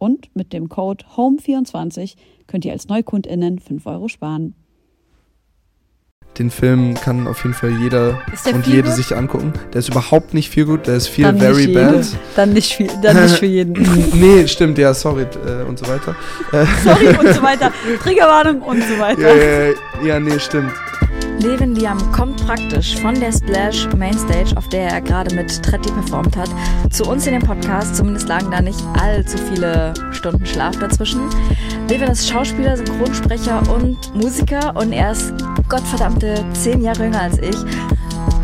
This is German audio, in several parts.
Und mit dem Code HOME24 könnt ihr als NeukundInnen 5 Euro sparen. Den Film kann auf jeden Fall jeder und jede gut? sich angucken. Der ist überhaupt nicht viel gut, der ist viel Dann very bad. Dann nicht, viel, dann nicht für jeden. nee, stimmt, ja, sorry äh, und so weiter. Sorry und so weiter. Triggerwarnung und so weiter. ja, ja, ja, nee, stimmt. Levin Liam kommt praktisch von der Splash Mainstage, auf der er gerade mit Tretti performt hat, zu uns in den Podcast. Zumindest lagen da nicht allzu viele Stunden Schlaf dazwischen. Levin ist Schauspieler, Synchronsprecher und Musiker und er ist gottverdammte zehn Jahre jünger als ich.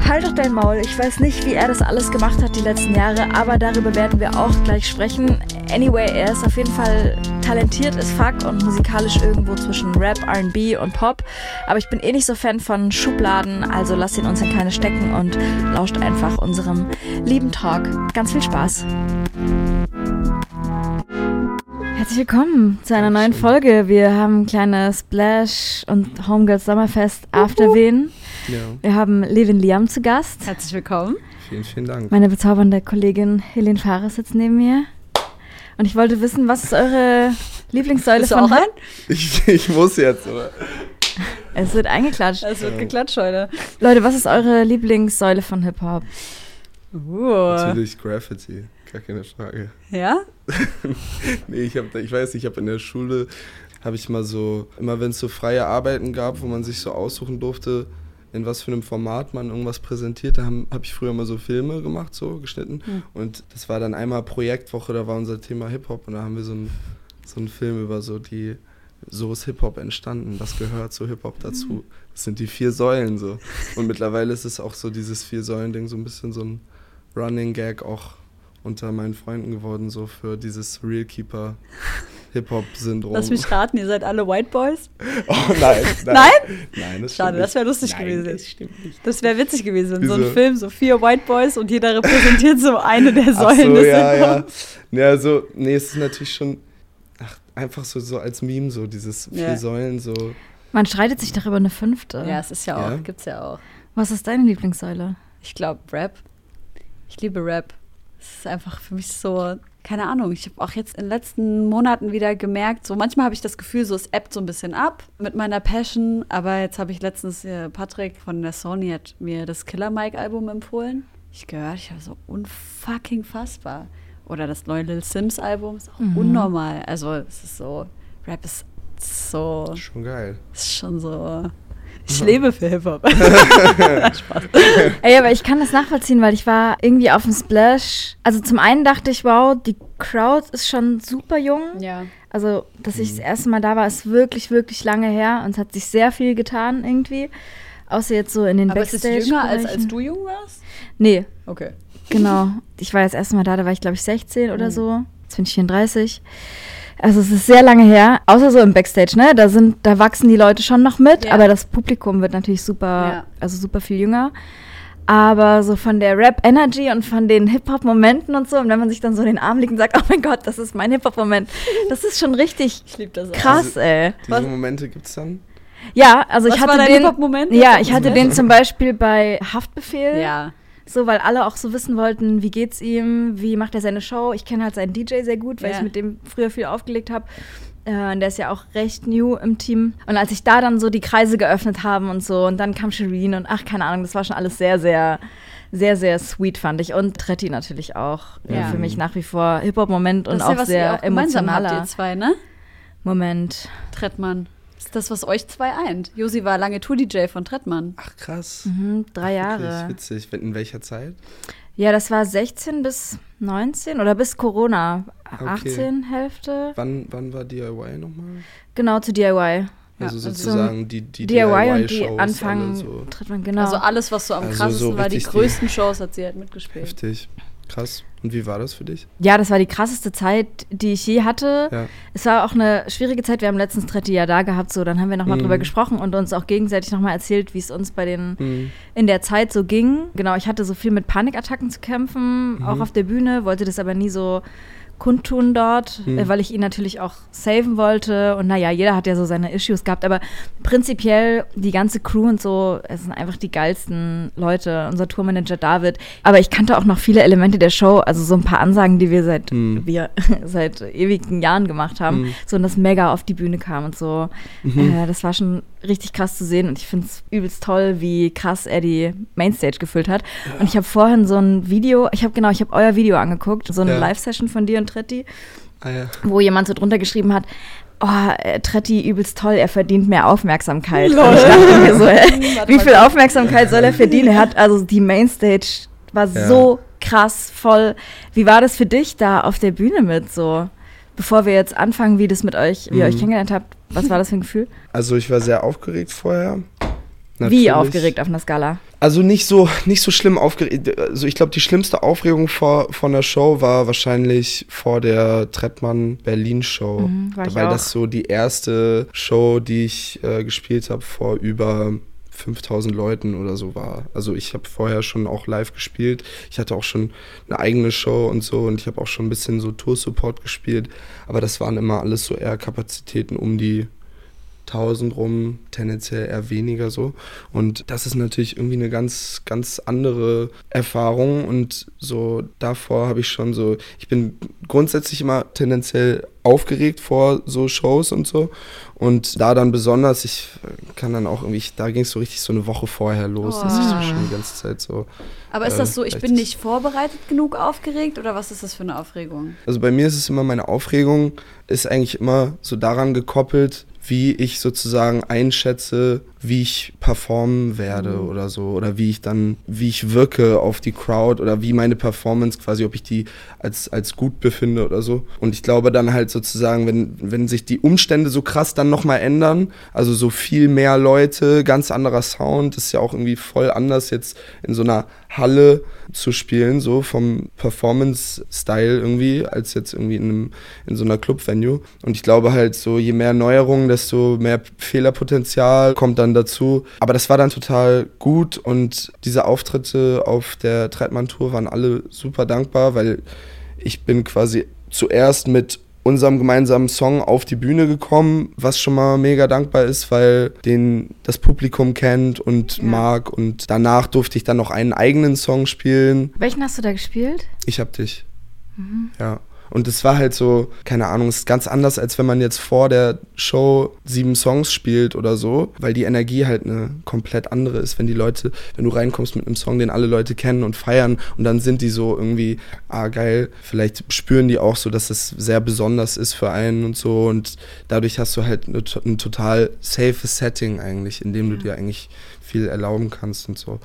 Halt doch dein Maul, ich weiß nicht, wie er das alles gemacht hat die letzten Jahre, aber darüber werden wir auch gleich sprechen. Anyway, er ist auf jeden Fall talentiert, ist fuck und musikalisch irgendwo zwischen Rap, RB und Pop. Aber ich bin eh nicht so Fan von Schubladen, also lasst ihn uns in keine stecken und lauscht einfach unserem lieben Talk. Ganz viel Spaß. Herzlich willkommen zu einer neuen Folge. Wir haben ein kleines Splash und Homegirls Sommerfest Afterwehen. Ja, Wir haben Levin Liam zu Gast. Herzlich willkommen. vielen, vielen Dank. Meine bezaubernde Kollegin Helene Fares sitzt neben mir. Und ich wollte wissen, was ist eure Lieblingssäule Bist von ein? Ich, ich muss jetzt, oder? Es wird eingeklatscht. Es wird geklatscht heute. Leute, was ist eure Lieblingssäule von Hip-Hop? Uh. Natürlich Graffiti, gar keine Frage. Ja? Nee, ich, hab, ich weiß, ich habe in der Schule, habe ich mal so, immer wenn es so freie Arbeiten gab, wo man sich so aussuchen durfte, in was für einem Format man irgendwas präsentiert, da habe hab ich früher mal so Filme gemacht, so geschnitten. Hm. Und das war dann einmal Projektwoche, da war unser Thema Hip-Hop und da haben wir so einen so einen Film über so die, so ist Hip-Hop entstanden, was gehört zu Hip-Hop dazu. Das sind die vier Säulen so. Und mittlerweile ist es auch so dieses Vier-Säulen-Ding so ein bisschen so ein Running Gag auch unter meinen Freunden geworden, so für dieses Real Keeper Hip-Hop-Syndrom. Lass mich raten, ihr seid alle White Boys? Oh nein, nein. Nein? Nein, das Schade, das wäre lustig nein, gewesen. Das stimmt nicht. Das wäre witzig gewesen, in so einem Wieso? Film, so vier White Boys und jeder repräsentiert so eine der Ach Säulen so, des ja, ja. Ja, so, nee, es ist natürlich schon ach, einfach so, so als Meme, so dieses vier Ja. Säulen, so. Man streitet sich darüber eine fünfte. Ja, es ist ja auch, Ja. gibt's ja auch. Was ist deine Lieblingssäule? Ich glaube Rap. Ich liebe Rap. Es ist einfach für mich so, keine Ahnung, ich habe auch jetzt in den letzten Monaten wieder gemerkt, so manchmal habe ich das Gefühl, so es ebbt so ein bisschen ab mit meiner Passion, aber jetzt habe ich letztens, äh, Patrick von der Sony hat mir das Killer Mike Album empfohlen. Ich gehört, ich war so unfucking fassbar. Oder das neue Lil Sims Album ist auch Mhm. unnormal. Also es ist so, Rap ist so, Schon geil. ist schon so, ich lebe für Hip-Hop. Ey, aber ich kann das nachvollziehen, weil ich war irgendwie auf dem Splash. Also zum einen dachte ich, wow, die Crowd ist schon super jung. ja. Also, dass ich das erste Mal da war, ist wirklich, wirklich lange her und es hat sich sehr viel getan irgendwie. Außer jetzt so in den Aber es ist Backstage. jünger, als, als du jung warst? Nee, Okay. genau. Ich war das erste Mal da, da war ich glaube ich 16 oder Mhm. so. Jetzt bin ich 34. Also es ist sehr lange her, außer so im Backstage, ne? Da sind, da wachsen die Leute schon noch mit, Ja. aber das Publikum wird natürlich super, Ja. also super viel jünger. Aber so von der Rap-Energy und von den Hip-Hop-Momenten und so, und wenn man sich dann so in den Arm liegt und sagt, oh mein Gott, das ist mein Hip-Hop-Moment, das ist schon richtig krass, ey. Diese Was- Momente gibt's dann? Ja, also Was ich hatte war dein den, Hip-Hop-Moment? ja, ich hatte den zum Beispiel bei Haftbefehl. Ja. So, weil alle auch so wissen wollten, wie geht's ihm, wie macht er seine Show. Ich kenne halt seinen DJ sehr gut, weil Ja. ich mit dem früher viel aufgelegt habe. Äh, und der ist ja auch recht new im Team. Und als ich da dann so die Kreise geöffnet haben und so, und dann kam Shireen und ach, keine Ahnung, das war schon alles sehr, sehr, sehr, sehr sweet fand ich. Und Tretti natürlich auch. Ja. Für mich nach wie vor Hip-Hop-Moment und ja, auch was sehr auch gemeinsam habt, emotionaler ihr zwei, ne? Moment. Trettmann. Das ist das, was euch zwei eint. Josi war lange Tour-DJ von Trettmann. Ach krass. Mhm, drei Jahre. Wirklich witzig. In welcher Zeit? Ja, das war 16 bis 19 oder bis Corona. Okay. 18 Hälfte. Wann, wann war DIY nochmal? Genau, zu DIY. Ja, also also sozusagen die, die DIY und die Anfang so genau. Also alles, was so am Also krassesten so war, die- größten Shows hat sie halt mitgespielt. heftig. Krass. Und wie war das für dich? ja, das war die krasseste Zeit, die ich je hatte. Ja. Es war auch eine schwierige Zeit. Wir haben letztens Tretti ja da gehabt, so dann haben wir nochmal Mhm. drüber gesprochen und uns auch gegenseitig nochmal erzählt, wie es uns bei den Hm. in der Zeit so ging. Genau, ich hatte so viel mit Panikattacken zu kämpfen, auch auf der Bühne, wollte das aber nie so kundtun dort, Mhm. äh, weil ich ihn natürlich auch saven wollte. Und naja, jeder hat ja so seine Issues gehabt, aber prinzipiell die ganze Crew und so, es sind einfach die geilsten Leute. Unser Tourmanager David. Aber ich kannte auch noch viele Elemente der Show, also so ein paar Ansagen, die wir seit, Mhm. wir seit ewigen Jahren gemacht haben. Mhm. So und das mega auf die Bühne kam und so. Mhm. Äh, das war schon richtig krass zu sehen und ich finde es übelst toll, wie krass er die Mainstage gefüllt hat. Und ich habe vorhin so ein Video, ich habe genau, ich habe euer Video angeguckt, so eine Ja. Live-Session von dir und Tretti, Ah ja. wo jemand so drunter geschrieben hat, oh, äh, Tretti übelst toll, er verdient mehr Aufmerksamkeit. Lol. Und ich dachte mir so, Warte wie viel Aufmerksamkeit soll er verdienen? Er hat also die Mainstage war Ja. so krass voll. Wie war das für dich da auf der Bühne mit so? Bevor wir jetzt anfangen, wie das mit euch, wie ihr Mhm. euch kennengelernt habt, was war das für ein Gefühl? Also ich war sehr aufgeregt vorher. Wie Natürlich. aufgeregt auf einer Skala? Also nicht so, nicht so schlimm aufgeregt. Also ich glaube, die schlimmste Aufregung vor, von der Show war wahrscheinlich vor der Trettmann Berlin Show. Mhm, war weil das so die erste Show, die ich äh, gespielt habe vor über 5000 Leuten oder so war. Also ich habe vorher schon auch live gespielt. Ich hatte auch schon eine eigene Show und so und ich habe auch schon ein bisschen so Tour-Support gespielt. Aber das waren immer alles so eher Kapazitäten um die 1000 rum, tendenziell eher weniger so. Und das ist natürlich irgendwie eine ganz, ganz andere Erfahrung. Und so davor habe ich schon so, ich bin grundsätzlich immer tendenziell aufgeregt vor so Shows und so. Und da dann besonders, ich kann dann auch irgendwie, da ging es so richtig so eine Woche vorher los, dass ich so Oh. schon die ganze Zeit so. Aber ist Äh, das so, ich bin nicht vorbereitet genug aufgeregt oder was ist das für eine Aufregung? Also bei mir ist es immer, meine Aufregung ist eigentlich immer so daran gekoppelt, wie ich sozusagen einschätze, wie ich performen werde oder so. Oder wie ich dann, wie ich wirke auf die Crowd oder wie meine Performance quasi, ob ich die als, als gut befinde oder so. Und ich glaube dann halt sozusagen, wenn, wenn sich die Umstände so krass dann nochmal ändern, also so viel mehr Leute, ganz anderer Sound, ist ja auch irgendwie voll anders jetzt in so einer Halle zu spielen, so vom Performance-Style irgendwie, als jetzt irgendwie in, einem, in so einer Club-Venue. Und ich glaube halt so, je mehr Neuerungen, desto mehr Fehlerpotenzial kommt dann dazu. Aber das war dann total gut und diese Auftritte auf der Trettmann-Tour waren alle super dankbar, weil ich bin quasi zuerst mit unserem gemeinsamen Song auf die Bühne gekommen, was schon mal mega dankbar ist, weil den das Publikum kennt und Ja. mag. Und danach durfte ich dann noch einen eigenen Song spielen. Welchen hast du da gespielt? Ich hab dich. Ja. Und es war halt so, keine Ahnung, es ist ganz anders, als wenn man jetzt vor der Show sieben Songs spielt oder so, weil die Energie halt eine komplett andere ist, wenn die Leute, wenn du reinkommst mit einem Song, den alle Leute kennen und feiern und dann sind die so irgendwie, ah geil, vielleicht spüren die auch so, dass es sehr besonders ist für einen und so und dadurch hast du halt eine, ein total safes Setting eigentlich, in dem du dir eigentlich viel erlauben kannst und so.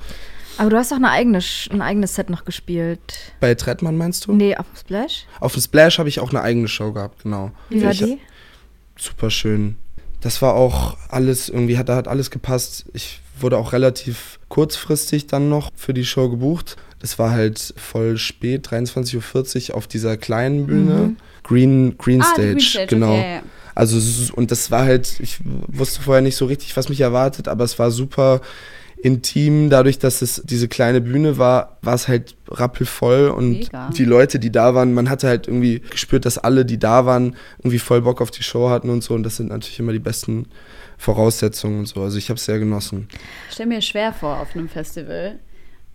Aber du hast doch eine eigene, ein eigenes Set noch gespielt. Bei Trettmann meinst du? Nee, auf dem Splash? Auf dem Splash habe ich auch eine eigene Show gehabt, genau. Wie war ich, die? Super schön. Das war auch alles, irgendwie hat, da hat alles gepasst. Ich wurde auch relativ kurzfristig dann noch für die Show gebucht. Das war halt voll spät, 23.40 Uhr auf dieser kleinen Bühne. Mhm. Green, Green ah, Stage, Green Stage, genau. okay. Also, und das war halt, ich wusste vorher nicht so richtig, was mich erwartet, aber es war super intim. Dadurch, dass es diese kleine Bühne war, war es halt rappelvoll und Mega. die Leute, die da waren, man hatte halt irgendwie gespürt, dass alle, die da waren, irgendwie voll Bock auf die Show hatten und so. Und das sind natürlich immer die besten Voraussetzungen und so. Also, ich habe es sehr genossen. Ich stelle mir schwer vor auf einem Festival,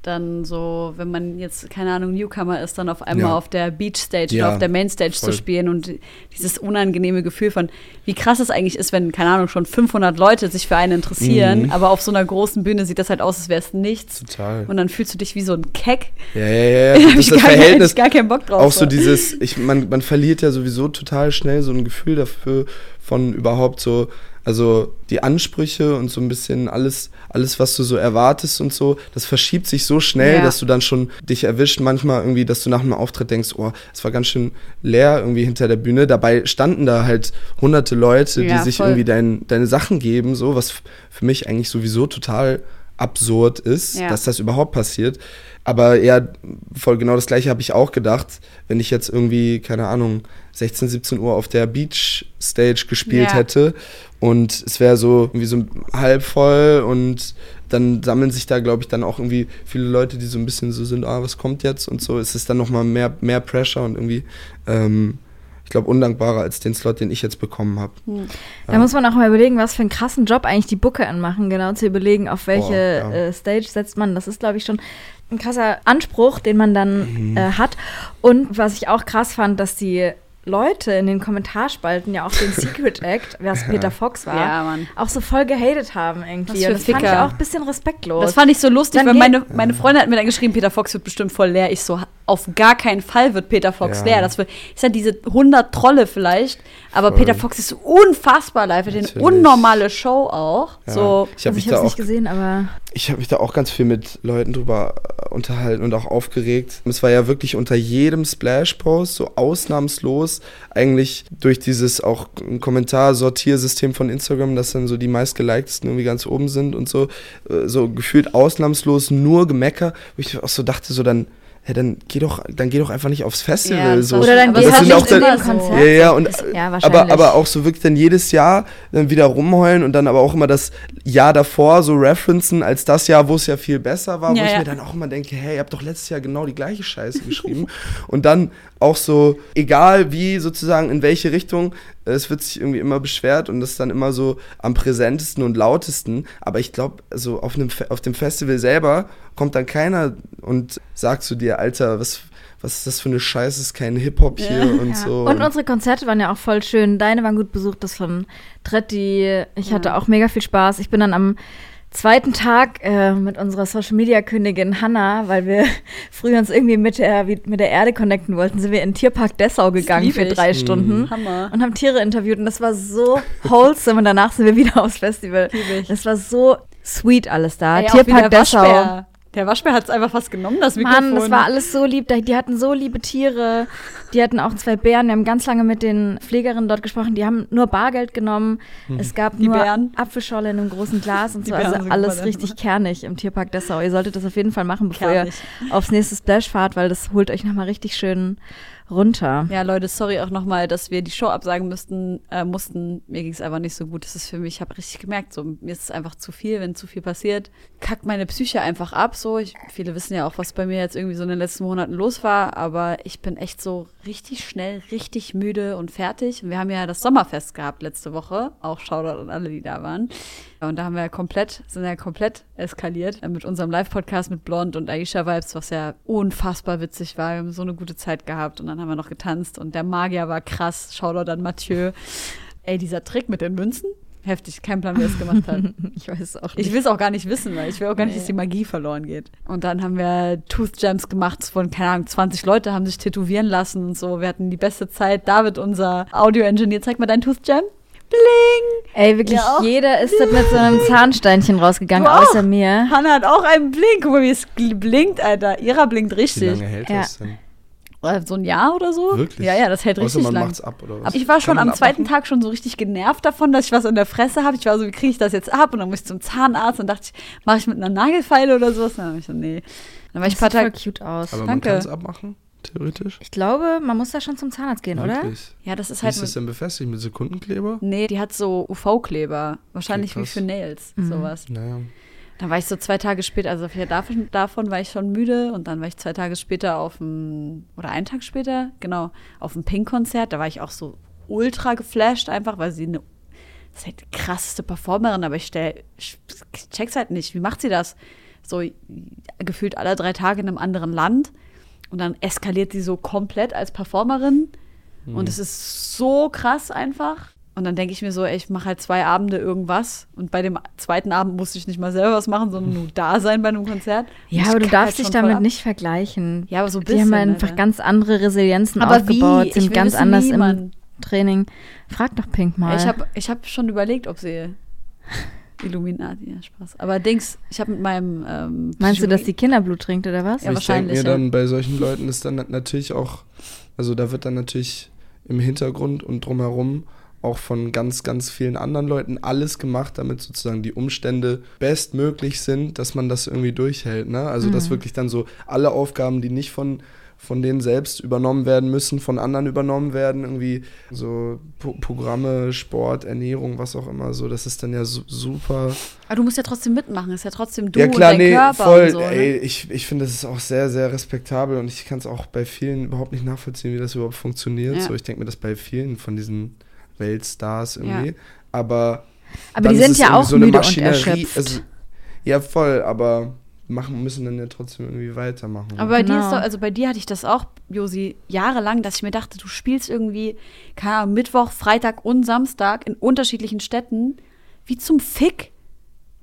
dann so, wenn man jetzt, keine Ahnung, Newcomer ist, dann auf einmal Ja. auf der Beach Stage Ja, oder auf der Main Stage voll. zu spielen und dieses unangenehme Gefühl von, wie krass es eigentlich ist, wenn, keine Ahnung, schon 500 Leute sich für einen interessieren, Mhm. aber auf so einer großen Bühne sieht das halt aus, als wäre es nichts. Total. Und dann fühlst du dich wie so ein Keck. Ja, ja, ja. Da ich das gar, kein- Verhältnis. ich gar keinen Bock drauf. auch so dieses, ich, man, man verliert ja sowieso total schnell so ein Gefühl dafür von überhaupt so, also die Ansprüche und so ein bisschen alles, alles, was du so erwartest und so, das verschiebt sich so schnell, Ja. dass du dann schon dich erwischt manchmal irgendwie, dass du nach einem Auftritt denkst, oh, es war ganz schön leer irgendwie hinter der Bühne. Dabei standen da halt hunderte Leute, die Ja, sich voll. irgendwie dein, deine Sachen geben, so, was für mich eigentlich sowieso total absurd ist, Ja. dass das überhaupt passiert. Aber ja, voll genau das gleiche habe ich auch gedacht, wenn ich jetzt irgendwie, keine Ahnung, 16, 17 Uhr auf der Beach Stage gespielt Ja. hätte und es wäre so irgendwie so halb voll und dann sammeln sich da, glaube ich, dann auch irgendwie viele Leute, die so ein bisschen so sind, ah, was kommt jetzt und so. Es ist dann nochmal mehr, mehr Pressure und irgendwie, ähm, ich glaube, undankbarer als den Slot, den ich jetzt bekommen habe. Da muss man auch mal überlegen, was für einen krassen Job eigentlich die Booker machen, genau zu überlegen, auf welche Boah, ja. äh, Stage setzt man. Das ist, glaube ich, schon ein krasser Anspruch, den man dann Mhm. äh, hat. Und was ich auch krass fand, dass die Leute in den Kommentarspalten ja auch den Secret Act, wer es Peter Fox war, Ja, auch so voll gehatet haben Was irgendwie. für Und das fand ich Ficker. auch ein bisschen respektlos. Das fand ich so lustig, Dann weil meine, meine Freundin hat mir dann geschrieben, Peter Fox wird bestimmt voll leer. Ich so, auf gar keinen Fall wird Peter Fox Ja. leer. Das wird, ist ja diese 100 Trolle vielleicht, aber Voll. Peter Fox ist unfassbar live. Er hat eine unnormale Show auch. Ja. So, ich habe also mich da auch nicht gesehen, aber ich habe mich da auch ganz viel mit Leuten drüber äh, unterhalten und auch aufgeregt. Es war ja wirklich unter jedem Splash-Post so ausnahmslos eigentlich durch dieses auch Kommentarsortiersystem von Instagram, dass dann so die meistgeliktesten irgendwie ganz oben sind und so, äh, so gefühlt ausnahmslos nur Gemecker, wo ich auch so dachte, so dann, ja, dann geh doch, dann geh doch einfach nicht aufs Festival. Ja, so. oder dann Aber geh das halt nicht auch dann- so. Konzert. Ja, ja, und ja, aber, wahrscheinlich. aber auch so wirklich dann jedes Jahr dann wieder rumheulen und dann aber auch immer das Jahr davor so referenzen als das Jahr, wo es ja viel besser war, Ja, wo ich mir dann auch immer denke, hey, ihr habt doch letztes Jahr genau die gleiche Scheiße geschrieben. und dann auch so, egal wie sozusagen in welche Richtung, es wird sich irgendwie immer beschwert und das ist dann immer so am präsentesten und lautesten. Aber ich glaube, also auf, einem auf dem Festival selber kommt dann keiner und sagt zu dir, Alter, was, was ist das für eine Scheiße, ist kein Hip-Hop hier und Ja. so. Und unsere Konzerte waren ja auch voll schön. Deine waren gut besucht, das von Tretti. Ich hatte auch mega viel Spaß. Ich bin dann am zweiten Tag äh, mit unserer Social Media Königin Hanna, weil wir früher uns irgendwie mit der, mit der Erde connecten wollten, sind wir in den Tierpark Dessau gegangen für ich. drei Stunden Hammer. und haben Tiere interviewt und das war so wholesome und danach sind wir wieder aufs Festival. Das war so sweet alles da. Auch Tierpark Dessau. Waschbär. Der Waschbär hat es einfach fast genommen, das Mikrofon. Mann, das war alles so lieb. Die hatten so liebe Tiere. Die hatten auch zwei Bären. Wir haben ganz lange mit den Pflegerinnen dort gesprochen. Die haben nur Bargeld genommen. Es gab Die nur Bären? Apfelschorle in einem großen Glas und Die so. Bären Also alles richtig kernig im Tierpark Dessau. Ihr solltet das auf jeden Fall machen, bevor Kernig. ihr aufs nächste Splash fahrt, weil das holt euch nochmal richtig schön runter. Ja, Leute, sorry auch nochmal, dass wir die Show absagen müssten, äh, mussten. Mir ging es einfach nicht so gut. Das ist für mich, ich habe richtig gemerkt, so mir ist es einfach zu viel, wenn zu viel passiert. Kackt meine Psyche einfach ab. So, ich, viele wissen ja auch, was bei mir jetzt irgendwie so in den letzten Monaten los war, aber ich bin echt so richtig schnell, richtig müde und fertig. Und wir haben ja das Sommerfest gehabt letzte Woche. Auch Shoutout an alle, die da waren. Und da haben wir ja komplett, sind ja komplett eskaliert äh, mit unserem Live-Podcast mit Blond und Aisha Vibes, was ja unfassbar witzig war. Wir haben so eine gute Zeit gehabt und dann haben wir noch getanzt und der Magier war krass. Shoutout an Mathieu. Ey, dieser Trick mit den Münzen, heftig. Kein Plan, wer es gemacht hat. Ich weiß es auch Ich nicht. will es auch gar nicht wissen, weil ich will auch gar nicht, dass die Magie verloren geht. Und dann haben wir Tooth Jams gemacht von, keine Ahnung, 20 Leute haben sich tätowieren lassen und so. Wir hatten die beste Zeit. David, unser Audio-Engineer, zeig mal deinen Tooth Jam. Bling! Ey, wirklich, Ja, jeder ist da mit so einem Zahnsteinchen rausgegangen, außer mir. Hannah hat auch einen Blink. Guck mal, wie es blinkt, Alter. Ihrer blinkt Wie richtig. lange hält Ja. das denn? So ein Jahr oder so? Wirklich? Ja, ja, das hält Außer richtig man lang. macht's ab oder was? Aber ich war schon am zweiten? Tag schon so richtig genervt davon, dass ich was in der Fresse habe. Ich war so, wie kriege ich das jetzt ab? Und dann muss ich zum Zahnarzt und dachte ich, mache ich mit einer Nagelfeile oder sowas? Dann habe ich so, nee. Dann war ich ein paar Das sieht Tage. voll cute aus. Aber Danke. man kann es abmachen, theoretisch. Ich glaube, man muss da schon zum Zahnarzt gehen, oder? Wirklich? Ja, das ist Wie halt. ist das denn befestigt? Mit Sekundenkleber? nee, die hat so UV-Kleber. Wahrscheinlich Okay, wie für Nails, Mhm. sowas. Naja. Dann war ich so zwei Tage später, also davon, davon war ich schon müde und dann war ich zwei Tage später auf dem, oder einen Tag später, genau, auf dem Pink-Konzert. Da war ich auch so ultra geflasht, einfach, weil sie eine, das ist halt die krasseste Performerin, aber ich stell, ich check's halt nicht. Wie macht sie das? so gefühlt alle drei Tage in einem anderen Land. Und dann eskaliert sie so komplett als Performerin. Und es ist so krass einfach. Und dann denke ich mir so, ey, ich mache halt zwei Abende irgendwas. Und bei dem zweiten Abend musste ich nicht mal selber was machen, sondern nur da sein bei einem Konzert. Und Ja, aber du darfst halt dich damit nicht vergleichen. Ja, aber so ein Die bisschen. haben einfach Alter. ganz andere Resilienzen Aber aufgebaut, wie? Ich sind will ganz wissen, anders wie, im. Training. Frag doch Pink mal. Ich habe ich hab schon überlegt, ob sie Illuminati, ja, Spaß. Aber Dings, ich habe mit meinem. Ähm, Meinst du, dass die Kinderblut trinkt oder was? Ja, ich wahrscheinlich, mir ja. dann, bei solchen Leuten ist dann nat- natürlich auch, also da wird dann natürlich im Hintergrund und drumherum auch von ganz, ganz vielen anderen Leuten alles gemacht, damit sozusagen die Umstände bestmöglich sind, dass man das irgendwie durchhält. Ne? Also dass wirklich dann so alle Aufgaben, die nicht von, von denen selbst übernommen werden müssen, von anderen übernommen werden, irgendwie so Pro Programme, Sport, Ernährung, was auch immer, so, das ist dann ja su super. Aber du musst ja trotzdem mitmachen, ist ja trotzdem du Ja klar, und dein nee, Körper voll. und so. Ne? ey, ich ich finde, das ist auch sehr, sehr respektabel und ich kann es auch bei vielen überhaupt nicht nachvollziehen, wie das überhaupt funktioniert. Ja. So, ich denke mir das bei vielen von diesen Weltstars irgendwie. Ja. Aber, Aber die sind ja auch so eine müde und erschöpft. also- ja, voll, aber machen müssen dann ja trotzdem irgendwie weitermachen. Aber bei dir Genau. ist doch, also bei dir hatte ich das auch, Josi, jahrelang, dass ich mir dachte, du spielst irgendwie, keine Ahnung, Mittwoch, Freitag und Samstag in unterschiedlichen Städten. Wie zum Fick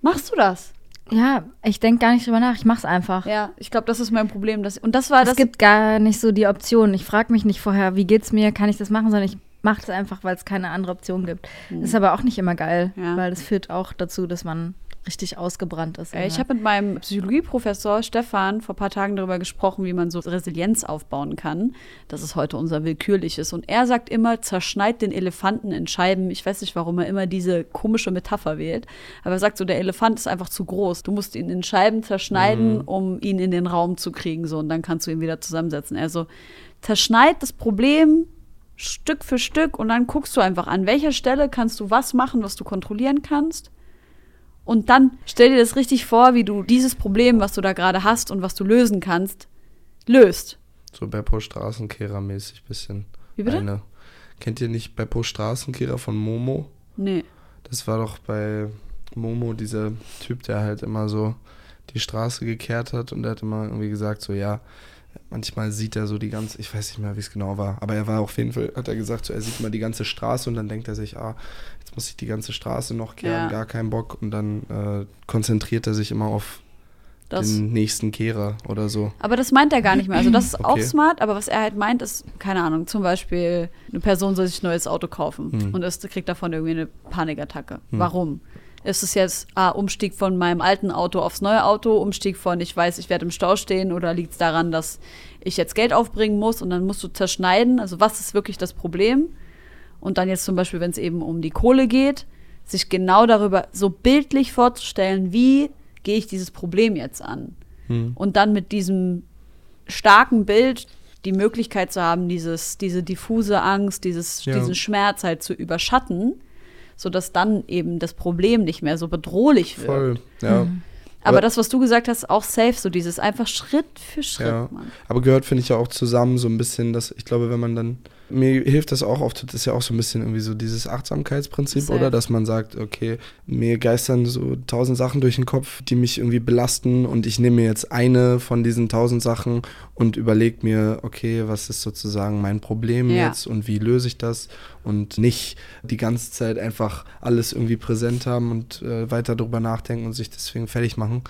machst du das? ja, ich denke gar nicht drüber nach. Ich mach's einfach. Ja, ich glaube, das ist mein Problem. Dass, und das war es das. gibt gar nicht so die Option. Ich frage mich nicht vorher, wie geht's mir, kann ich das machen, sondern ich mache es einfach, weil es keine andere Option gibt. Ist aber auch nicht immer geil, Ja. weil das führt auch dazu, dass man richtig ausgebrannt ist. Äh, Ich habe mit meinem Psychologieprofessor Stefan vor ein paar Tagen darüber gesprochen, wie man so Resilienz aufbauen kann. Das ist heute unser willkürliches. Und er sagt immer, zerschneid den Elefanten in Scheiben. Ich weiß nicht, warum er immer diese komische Metapher wählt. Aber er sagt so, der Elefant ist einfach zu groß. Du musst ihn in Scheiben zerschneiden, um ihn in den Raum zu kriegen. So, und dann kannst du ihn wieder zusammensetzen. Also zerschneid das Problem Stück für Stück und dann guckst du einfach, an welcher Stelle kannst du was machen, was du kontrollieren kannst. Und dann stell dir das richtig vor, wie du dieses Problem, was du da gerade hast und was du lösen kannst, löst. so Beppo Straßenkehrer mäßig bisschen. Wie bitte? Eine. Kennt ihr nicht Beppo Straßenkehrer von Momo? Nee. Das war doch bei Momo dieser Typ, der halt immer so die Straße gekehrt hat und der hat immer irgendwie gesagt, so ja, manchmal sieht er so die ganze, ich weiß nicht mehr, wie es genau war, aber er war auf jeden Fall, hat er gesagt, so er sieht mal die ganze Straße und dann denkt er sich, ah, jetzt muss ich die ganze Straße noch kehren, Ja. gar keinen Bock und dann äh, konzentriert er sich immer auf Das, den nächsten Kehrer oder so. aber das meint er gar nicht mehr. Also das ist auch Okay. smart, aber was er halt meint, ist, keine Ahnung, zum Beispiel eine Person soll sich ein neues Auto kaufen Hm. und es kriegt davon irgendwie eine Panikattacke. Warum? Ist es jetzt ah, Umstieg von meinem alten Auto aufs neue Auto, Umstieg von ich weiß, ich werde im Stau stehen oder liegt es daran, dass ich jetzt Geld aufbringen muss und dann musst du zerschneiden, also was ist wirklich das Problem? Und dann jetzt zum Beispiel, wenn es eben um die Kohle geht, sich genau darüber so bildlich vorzustellen, wie gehe ich dieses Problem jetzt an? Und dann mit diesem starken Bild die Möglichkeit zu haben, dieses, diese diffuse Angst, dieses, Ja. diesen Schmerz halt zu überschatten, sodass dann eben das Problem nicht mehr so bedrohlich wird. Voll, ja. Aber Aber- das, was du gesagt hast, auch safe, so dieses einfach Schritt für Schritt, Ja. Mann. Aber gehört, finde ich, ja auch zusammen so ein bisschen, dass ich glaube, wenn man dann, mir hilft das auch oft, das ist ja auch so ein bisschen irgendwie so dieses Achtsamkeitsprinzip, Safe. oder? Dass man sagt, okay, mir geistern so tausend Sachen durch den Kopf, die mich irgendwie belasten und ich nehme mir jetzt eine von diesen tausend Sachen und überlege mir, okay, was ist sozusagen mein Problem Ja. jetzt und wie löse ich das und nicht die ganze Zeit einfach alles irgendwie präsent haben und äh, weiter drüber nachdenken und sich deswegen fertig machen,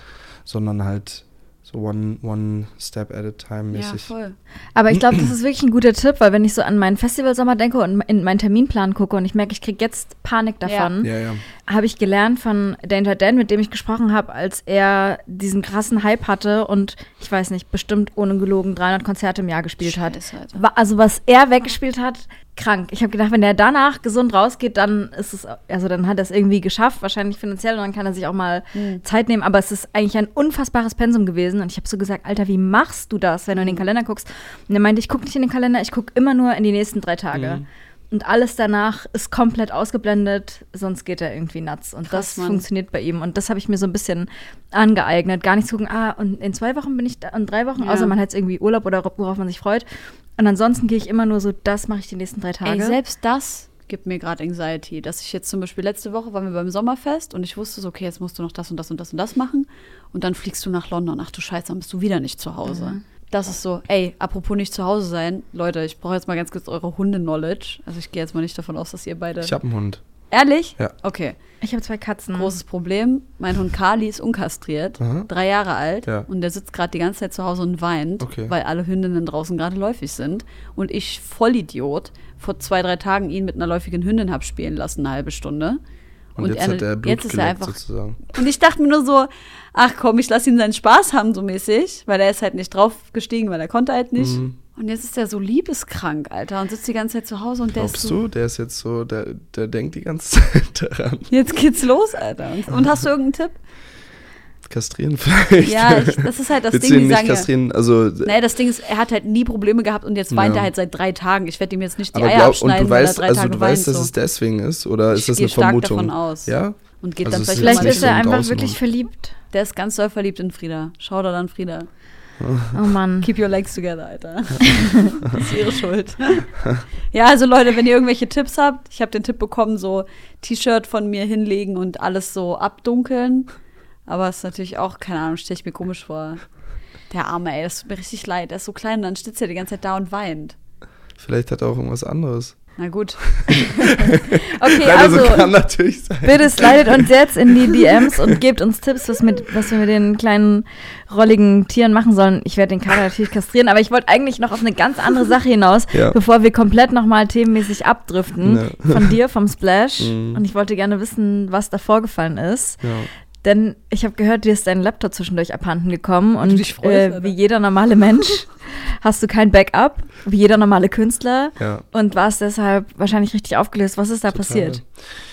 sondern halt so one, one step at a time Ja, mäßig. voll. Aber ich glaube, das ist wirklich ein guter Tipp, weil wenn ich so an meinen Festivalsommer denke und in meinen Terminplan gucke und ich merke, ich kriege jetzt Panik davon, Ja, ja. habe ich gelernt von Danger Dan, mit dem ich gesprochen habe, als er diesen krassen Hype hatte und ich weiß nicht, bestimmt ohne gelogen 300 Konzerte im Jahr gespielt hat. Scheiße, Alter. Wa- Also was er weggespielt hat, krank. Ich habe gedacht, wenn er danach gesund rausgeht, dann ist es, also dann hat er es irgendwie geschafft, wahrscheinlich finanziell und dann kann er sich auch mal Zeit nehmen. Aber es ist eigentlich ein unfassbares Pensum gewesen und ich habe so gesagt, Alter, wie machst du das, wenn du in den Kalender guckst? Und er meinte, ich gucke nicht in den Kalender, ich gucke immer nur in die nächsten drei Tage. Und alles danach ist komplett ausgeblendet, sonst geht er irgendwie nuts. Und Krass, das Mann. funktioniert bei ihm. Und das habe ich mir so ein bisschen angeeignet. Gar nicht zu gucken, ah, und in zwei Wochen bin ich da, und drei Wochen, Ja. außer man hat jetzt irgendwie Urlaub oder worauf man sich freut. Und ansonsten gehe ich immer nur so, das mache ich die nächsten drei Tage. Ey, selbst das gibt mir gerade Anxiety. Dass ich jetzt zum Beispiel letzte Woche waren wir beim Sommerfest und ich wusste so, okay, jetzt musst du noch das und das und das und das machen. Und dann fliegst du nach London. Ach du Scheiße, dann bist du wieder nicht zu Hause. Mhm. Das ist so, ey, apropos nicht zu Hause sein, Leute, ich brauche jetzt mal ganz kurz eure Hunde-Knowledge. Also ich gehe jetzt mal nicht davon aus, dass ihr beide. Ich habe einen Hund. Ehrlich? Ja. Okay. Ich habe zwei Katzen. Großes Problem. Mein Hund Kali ist unkastriert, Aha. drei Jahre alt Ja. und der sitzt gerade die ganze Zeit zu Hause und weint, Okay. weil alle Hündinnen draußen gerade läufig sind. Und ich, Vollidiot, vor zwei, drei Tagen ihn mit einer läufigen Hündin hab spielen lassen, eine halbe Stunde. Und, jetzt er- hat er Blut jetzt ist er einfach. sozusagen. Und ich dachte mir nur so, ach komm, ich lasse ihn seinen Spaß haben, so mäßig, weil er ist halt nicht draufgestiegen, weil er konnte halt nicht. Mhm. Und jetzt ist er so liebeskrank, Alter, und sitzt die ganze Zeit zu Hause und der ist Glaubst so, du, der ist jetzt so, der, der denkt die ganze Zeit daran. jetzt geht's los, Alter. Und, und hast du irgendeinen Tipp? Kastrieren vielleicht. Ja, ich, das ist halt das Willst Ding, du die ihn nicht kastrieren? Also, Nee, das Ding ist, er hat halt nie Probleme gehabt und jetzt weint Ja. er halt seit drei Tagen. Ich werde ihm jetzt nicht die aber Eier glaub, und abschneiden, du weil er weißt, drei also Tage du weißt, dass so. es deswegen ist? Oder ist ich das gehe eine stark Vermutung? davon aus. Ja? Und geht Also dann vielleicht ist Vielleicht ist er ein einfach Draußen- wirklich verliebt. Der ist ganz doll verliebt in Frieda. Schau da dann Frieda. Oh Mann. Keep your legs together, Alter. das ist ihre Schuld. ja, also Leute, wenn ihr irgendwelche Tipps habt, ich habe den Tipp bekommen, so T-Shirt von mir hinlegen und alles so abdunkeln. Aber es ist natürlich auch, keine Ahnung, stelle ich mir komisch vor. Der Arme, ey, das tut mir richtig leid. Der ist so klein und dann sitzt er die ganze Zeit da und weint. Vielleicht hat er auch irgendwas anderes. Na gut. Okay, Nein, also, also kann natürlich sein. bitte slidet uns jetzt in die DMs und gebt uns Tipps, was, mit, was wir mit den kleinen rolligen Tieren machen sollen. Ich werde den Kater natürlich kastrieren, aber ich wollte eigentlich noch auf eine ganz andere Sache hinaus, Ja. bevor wir komplett nochmal themenmäßig abdriften Ja. von dir, vom Splash. Mhm. Und ich wollte gerne wissen, was da vorgefallen ist. Ja. Denn ich habe gehört, dir ist dein Laptop zwischendurch abhanden gekommen und freust, äh, wie jeder normale Mensch hast du kein Backup, wie jeder normale Künstler ja. und warst deshalb wahrscheinlich richtig aufgelöst. Was ist da Total. passiert?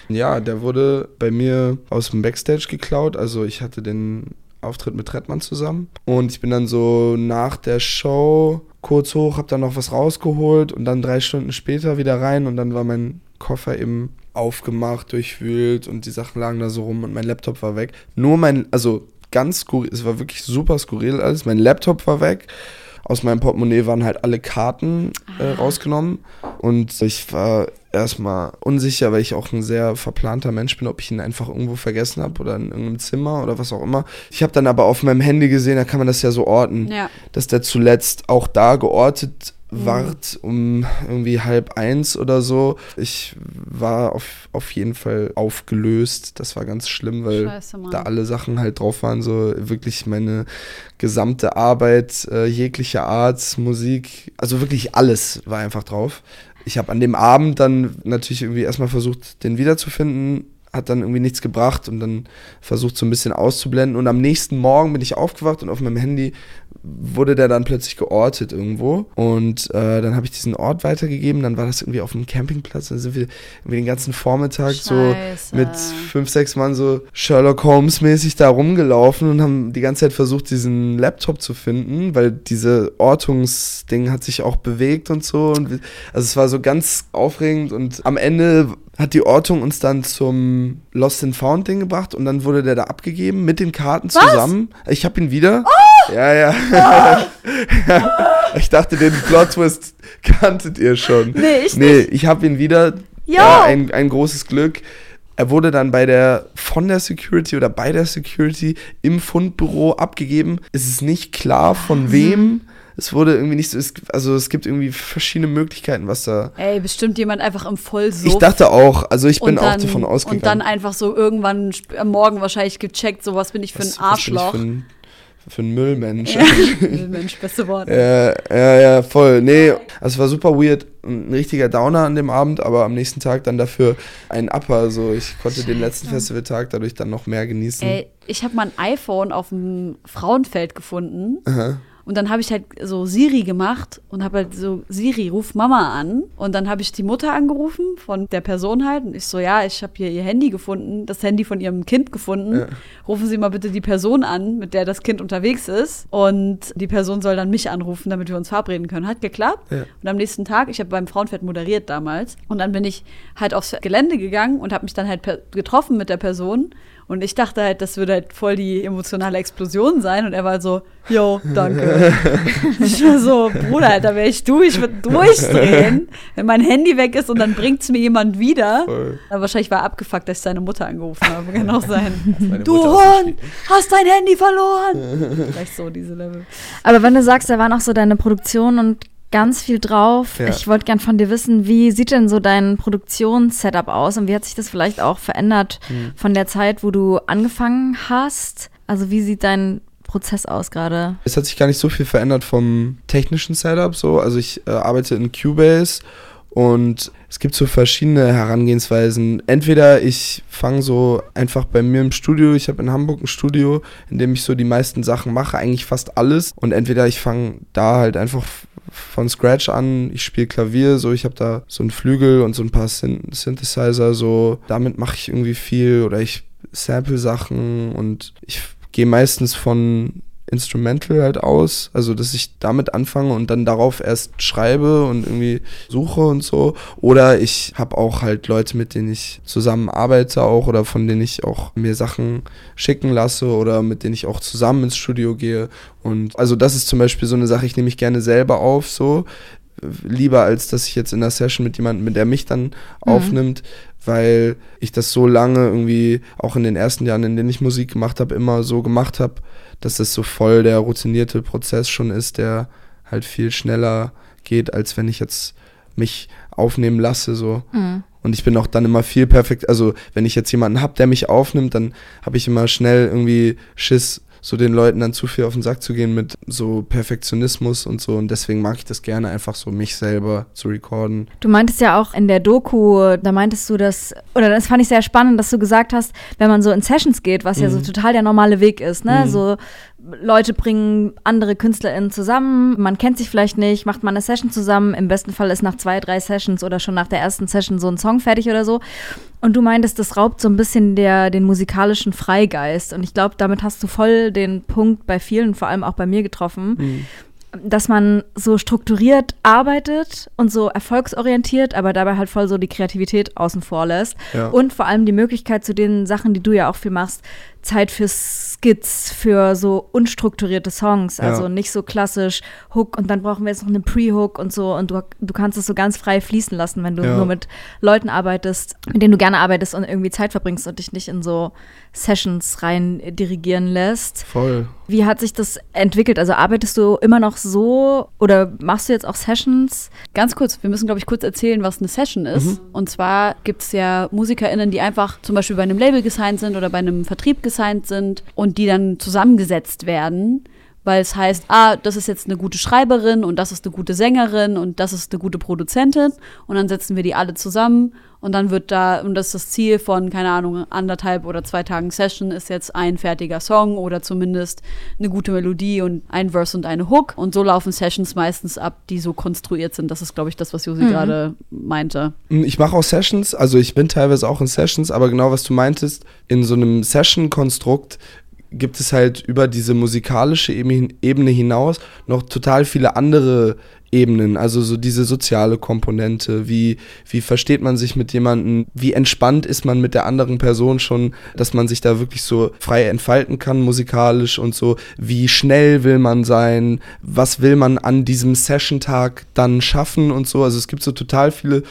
Ja, der wurde bei mir aus dem Backstage geklaut. Also ich hatte den Auftritt mit Trettmann zusammen. Und ich bin dann so nach der Show kurz hoch, hab dann noch was rausgeholt und dann drei Stunden später wieder rein und dann war mein Koffer eben aufgemacht, durchwühlt und die Sachen lagen da so rum und mein Laptop war weg. Nur mein, also ganz skurril, es war wirklich super skurril alles. Mein Laptop war weg. Aus meinem Portemonnaie waren halt alle Karten äh, rausgenommen und ich war erstmal unsicher, weil ich auch ein sehr verplanter Mensch bin, ob ich ihn einfach irgendwo vergessen habe oder in irgendeinem Zimmer oder was auch immer. Ich habe dann aber auf meinem Handy gesehen, da kann man das ja so orten, Ja. dass der zuletzt auch da geortet ward um irgendwie halb eins oder so. Ich war auf, auf jeden Fall aufgelöst. Das war ganz schlimm, weil Scheiße, da alle Sachen halt drauf waren, so wirklich meine gesamte Arbeit, äh, jegliche Art, Musik, also wirklich alles war einfach drauf. Ich habe an dem Abend dann natürlich irgendwie erstmal versucht, den wiederzufinden, hat dann irgendwie nichts gebracht und dann versucht so ein bisschen auszublenden. Und am nächsten Morgen bin ich aufgewacht und auf meinem Handy wurde der dann plötzlich geortet irgendwo. Und äh, dann habe ich diesen Ort weitergegeben, dann war das irgendwie auf dem Campingplatz, dann sind wir irgendwie den ganzen Vormittag so Scheiße. mit fünf, sechs Mann so Sherlock Holmes mäßig da rumgelaufen und haben die ganze Zeit versucht, diesen Laptop zu finden, weil diese Ortungsding hat sich auch bewegt und so. Und also es war so ganz aufregend. Und am Ende hat die Ortung uns dann zum Lost and Found Ding gebracht und dann wurde der da abgegeben mit den Karten zusammen. Ich habe ihn wieder. Ja, ja. ich dachte, den Plot Twist kanntet ihr schon. Nee, ich Nee, ich habe ihn wieder. Ja, ein, ein großes Glück. Er wurde dann bei der, von der Security oder bei der Security im Fundbüro abgegeben. Es ist nicht klar, von wem. Es wurde irgendwie nicht so, es, also es gibt irgendwie verschiedene Möglichkeiten, was da. Ey, bestimmt jemand einfach im Vollsuff. Ich dachte auch, also ich bin dann, auch davon ausgegangen. Und dann einfach so irgendwann am Morgen wahrscheinlich gecheckt, so was bin ich für was, ein was bin ich Arschloch. für ein, für ein Müllmensch. Ja. Mensch, beste Wort. Ja, ja, ja, voll. Nee, also es war super weird. Ein richtiger Downer an dem Abend, aber am nächsten Tag dann dafür ein Upper. Also ich konnte den letzten Festivaltag dadurch dann noch mehr genießen. Ey, ich habe mal ein iPhone auf dem Frauenfeld gefunden. Aha. Und dann habe ich halt so Siri gemacht und habe halt so, Siri, ruf Mama an. Und dann habe ich die Mutter angerufen von der Person halt. Und ich so, ja, ich habe hier ihr Handy gefunden, das Handy von ihrem Kind gefunden. Ja. Rufen Sie mal bitte die Person an, mit der das Kind unterwegs ist. Und die Person soll dann mich anrufen, damit wir uns verabreden können. Hat geklappt. Ja. Und am nächsten Tag, ich habe beim Frauenfeld moderiert damals. Und dann bin ich halt aufs Gelände gegangen und habe mich dann halt getroffen mit der Person. Und ich dachte halt, das würde halt voll die emotionale Explosion sein. Und er war so, yo, danke. ich war so, Bruder, da wäre ich du, ich würde durchdrehen, wenn mein Handy weg ist und dann bringt es mir jemand wieder. Aber wahrscheinlich war er abgefuckt, dass ich seine Mutter angerufen habe. Kann auch sein. du Hund, hast dein Handy verloren. Vielleicht so diese Level. Aber wenn du sagst, da waren auch so deine Produktionen und ganz viel drauf. Ja. Ich wollte gern von dir wissen, wie sieht denn so dein Produktionssetup aus und wie hat sich das vielleicht auch verändert mhm. von der Zeit, wo du angefangen hast? Also wie sieht dein Prozess aus gerade? Es hat sich gar nicht so viel verändert vom technischen Setup so. Also ich äh, arbeite in Cubase und es gibt so verschiedene Herangehensweisen. Entweder ich fange so einfach bei mir im Studio, ich habe in Hamburg ein Studio, in dem ich so die meisten Sachen mache, eigentlich fast alles. Und entweder ich fange da halt einfach von Scratch an, ich spiele Klavier, so ich habe da so einen Flügel und so ein paar Syn Synthesizer, so damit mache ich irgendwie viel oder ich sample Sachen und ich gehe meistens von Instrumental halt aus, also dass ich damit anfange und dann darauf erst schreibe und irgendwie suche und so. Oder ich habe auch halt Leute, mit denen ich zusammen arbeite auch oder von denen ich auch mir Sachen schicken lasse oder mit denen ich auch zusammen ins Studio gehe. Und also das ist zum Beispiel so eine Sache, ich nehme mich gerne selber auf, so lieber als dass ich jetzt in einer Session mit jemandem, mit der mich dann mhm. aufnimmt, weil ich das so lange irgendwie auch in den ersten Jahren, in denen ich Musik gemacht habe, immer so gemacht habe, dass das so voll der routinierte Prozess schon ist, der halt viel schneller geht, als wenn ich jetzt mich aufnehmen lasse so. Mhm. Und ich bin auch dann immer viel perfekt, also wenn ich jetzt jemanden habe, der mich aufnimmt, dann habe ich immer schnell irgendwie Schiss, so den Leuten dann zu viel auf den Sack zu gehen mit so Perfektionismus und so. Und deswegen mag ich das gerne, einfach so mich selber zu recorden. Du meintest ja auch in der Doku, da meintest du das, oder das fand ich sehr spannend, dass du gesagt hast, wenn man so in Sessions geht, was mhm. ja so mhm. total der normale Weg ist, ne? Mhm. So Leute bringen andere KünstlerInnen zusammen, man kennt sich vielleicht nicht, macht man eine Session zusammen. Im besten Fall ist nach zwei, drei Sessions oder schon nach der ersten Session so ein Song fertig oder so. Und du meintest, das raubt so ein bisschen der, den musikalischen Freigeist. Und ich glaube, damit hast du voll den Punkt bei vielen, vor allem auch bei mir getroffen. Mhm dass man so strukturiert arbeitet und so erfolgsorientiert, aber dabei halt voll so die Kreativität außen vor lässt. Ja. Und vor allem die Möglichkeit zu den Sachen, die du ja auch viel machst, Zeit für Skits, für so unstrukturierte Songs. Ja. Also nicht so klassisch Hook und dann brauchen wir jetzt noch eine Pre-Hook und so. Und du, du kannst es so ganz frei fließen lassen, wenn du ja. nur mit Leuten arbeitest, mit denen du gerne arbeitest und irgendwie Zeit verbringst und dich nicht in so Sessions rein dirigieren lässt. Voll. Wie hat sich das entwickelt? Also arbeitest du immer noch so oder machst du jetzt auch Sessions? Ganz kurz, wir müssen, glaube ich, kurz erzählen, was eine Session ist. Mhm. Und zwar gibt es ja MusikerInnen, die einfach zum Beispiel bei einem Label gesigned sind oder bei einem Vertrieb gesigned sind und die dann zusammengesetzt werden weil es heißt, ah, das ist jetzt eine gute Schreiberin und das ist eine gute Sängerin und das ist eine gute Produzentin und dann setzen wir die alle zusammen und dann wird da, und das ist das Ziel von, keine Ahnung, anderthalb oder zwei Tagen Session ist jetzt ein fertiger Song oder zumindest eine gute Melodie und ein Verse und eine Hook. Und so laufen Sessions meistens ab, die so konstruiert sind. Das ist, glaube ich, das, was Josi mhm. gerade meinte. Ich mache auch Sessions, also ich bin teilweise auch in Sessions, aber genau was du meintest, in so einem Session-Konstrukt gibt es halt über diese musikalische Ebene hinaus noch total viele andere Ebenen, also so diese soziale Komponente, wie, wie versteht man sich mit jemandem, wie entspannt ist man mit der anderen Person schon, dass man sich da wirklich so frei entfalten kann musikalisch und so, wie schnell will man sein, was will man an diesem Session-Tag dann schaffen und so, also es gibt so total viele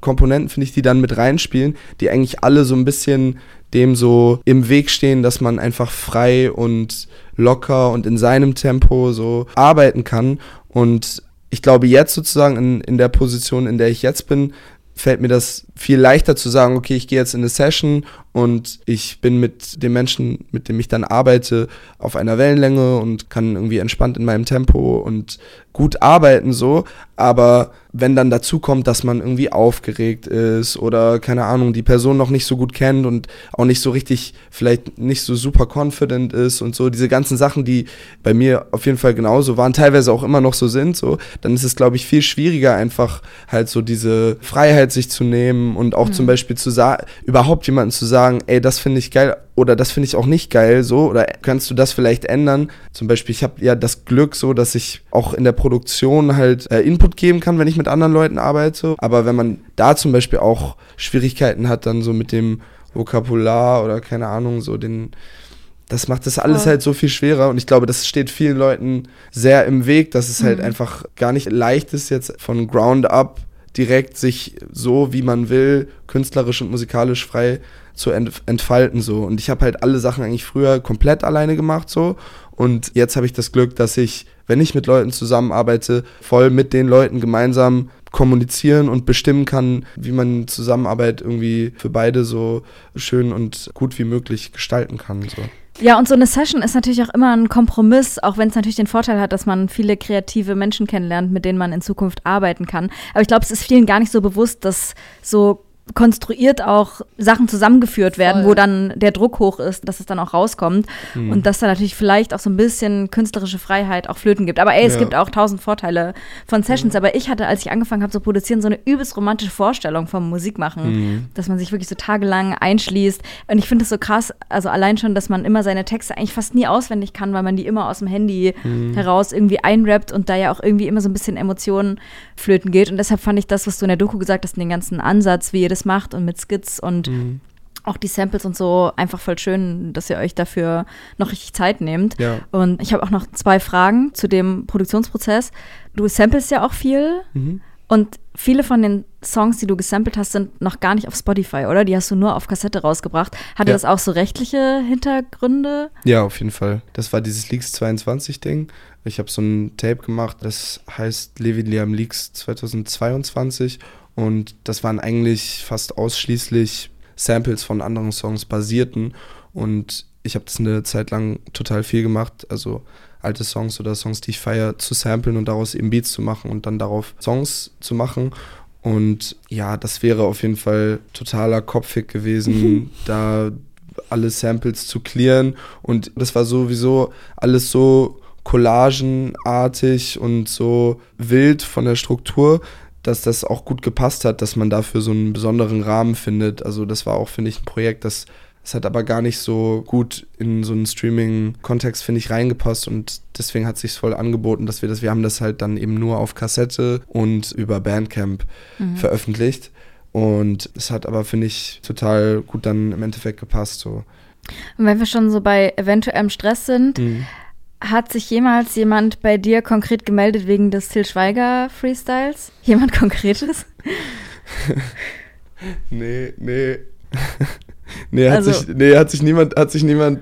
Komponenten, finde ich, die dann mit reinspielen, die eigentlich alle so ein bisschen dem so im Weg stehen, dass man einfach frei und locker und in seinem Tempo so arbeiten kann. Und ich glaube, jetzt sozusagen in, in der Position, in der ich jetzt bin, fällt mir das viel leichter zu sagen, okay, ich gehe jetzt in eine Session und ich bin mit dem Menschen, mit dem ich dann arbeite, auf einer Wellenlänge und kann irgendwie entspannt in meinem Tempo und gut arbeiten so, aber wenn dann dazu kommt, dass man irgendwie aufgeregt ist oder keine Ahnung, die Person noch nicht so gut kennt und auch nicht so richtig, vielleicht nicht so super confident ist und so, diese ganzen Sachen, die bei mir auf jeden Fall genauso waren, teilweise auch immer noch so sind, so, dann ist es, glaube ich, viel schwieriger, einfach halt so diese Freiheit sich zu nehmen und auch mhm. zum Beispiel zu sagen, überhaupt jemanden zu sagen, ey, das finde ich geil, oder das finde ich auch nicht geil, so, oder kannst du das vielleicht ändern? Zum Beispiel, ich habe ja das Glück so, dass ich auch in der Produktion halt äh, Input geben kann, wenn ich mit anderen Leuten arbeite. Aber wenn man da zum Beispiel auch Schwierigkeiten hat, dann so mit dem Vokabular oder keine Ahnung, so den, das macht das alles Voll. halt so viel schwerer und ich glaube, das steht vielen Leuten sehr im Weg, dass es halt Mhm. einfach gar nicht leicht ist, jetzt von Ground up direkt sich so, wie man will, künstlerisch und musikalisch frei zu ent entfalten so. Und ich habe halt alle Sachen eigentlich früher komplett alleine gemacht so und jetzt habe ich das Glück, dass ich, wenn ich mit Leuten zusammenarbeite, voll mit den Leuten gemeinsam kommunizieren und bestimmen kann, wie man Zusammenarbeit irgendwie für beide so schön und gut wie möglich gestalten kann. So. Ja, und so eine Session ist natürlich auch immer ein Kompromiss, auch wenn es natürlich den Vorteil hat, dass man viele kreative Menschen kennenlernt, mit denen man in Zukunft arbeiten kann. Aber ich glaube, es ist vielen gar nicht so bewusst, dass so konstruiert auch Sachen zusammengeführt werden, Voll. wo dann der Druck hoch ist, dass es dann auch rauskommt Mhm. und dass da natürlich vielleicht auch so ein bisschen künstlerische Freiheit auch flöten gibt. Aber ey, es Ja. gibt auch tausend Vorteile von Sessions. Aber ich hatte, als ich angefangen habe zu produzieren, so eine übelst romantische Vorstellung vom Musikmachen, Mhm. dass man sich wirklich so tagelang einschließt. Und ich finde es so krass, also allein schon, dass man immer seine Texte eigentlich fast nie auswendig kann, weil man die immer aus dem Handy Mhm. heraus irgendwie einrappt und da ja auch irgendwie immer so ein bisschen Emotionen flöten geht. Und deshalb fand ich das, was du in der Doku gesagt hast, den ganzen Ansatz, wie ihr das macht und mit Skits und Mhm. auch die Samples und so, einfach voll schön, dass ihr euch dafür noch richtig Zeit nehmt. Ja. Und ich habe auch noch zwei Fragen zu dem Produktionsprozess. Du samples ja auch viel Mhm. und viele von den Songs, die du gesampelt hast, sind noch gar nicht auf Spotify, oder? Die hast du nur auf Kassette rausgebracht. Hatte Ja. das auch so rechtliche Hintergründe? Ja, auf jeden Fall. Das war dieses Leaks 22 Ding. Ich habe so ein Tape gemacht, das heißt Levi Liam Leaks 2022 und das waren eigentlich fast ausschließlich Samples von anderen Songs basierten und ich habe das eine Zeit lang total viel gemacht, also alte Songs oder Songs, die ich feiere, zu samplen und daraus eben Beats zu machen und dann darauf Songs zu machen. Und ja, das wäre auf jeden Fall totaler Kopfhick gewesen, da alle Samples zu clearen. Und das war sowieso alles so collagenartig und so wild von der Struktur, dass das auch gut gepasst hat, dass man dafür so einen besonderen Rahmen findet. Also das war auch, finde ich, ein Projekt, das es hat aber gar nicht so gut in so einen Streaming-Kontext, finde ich, reingepasst und deswegen hat sich voll angeboten, dass wir das, wir haben das halt dann eben nur auf Kassette und über Bandcamp veröffentlicht und es hat aber, finde ich, total gut dann im Endeffekt gepasst, so. Und wenn wir schon so bei eventuellem Stress sind, Mhm. Hat sich jemals jemand bei dir konkret gemeldet wegen des Till Schweiger Freestyles? Jemand Konkretes? Nee, nee. nee, hat Also- sich, nee, hat sich niemand, hat sich niemand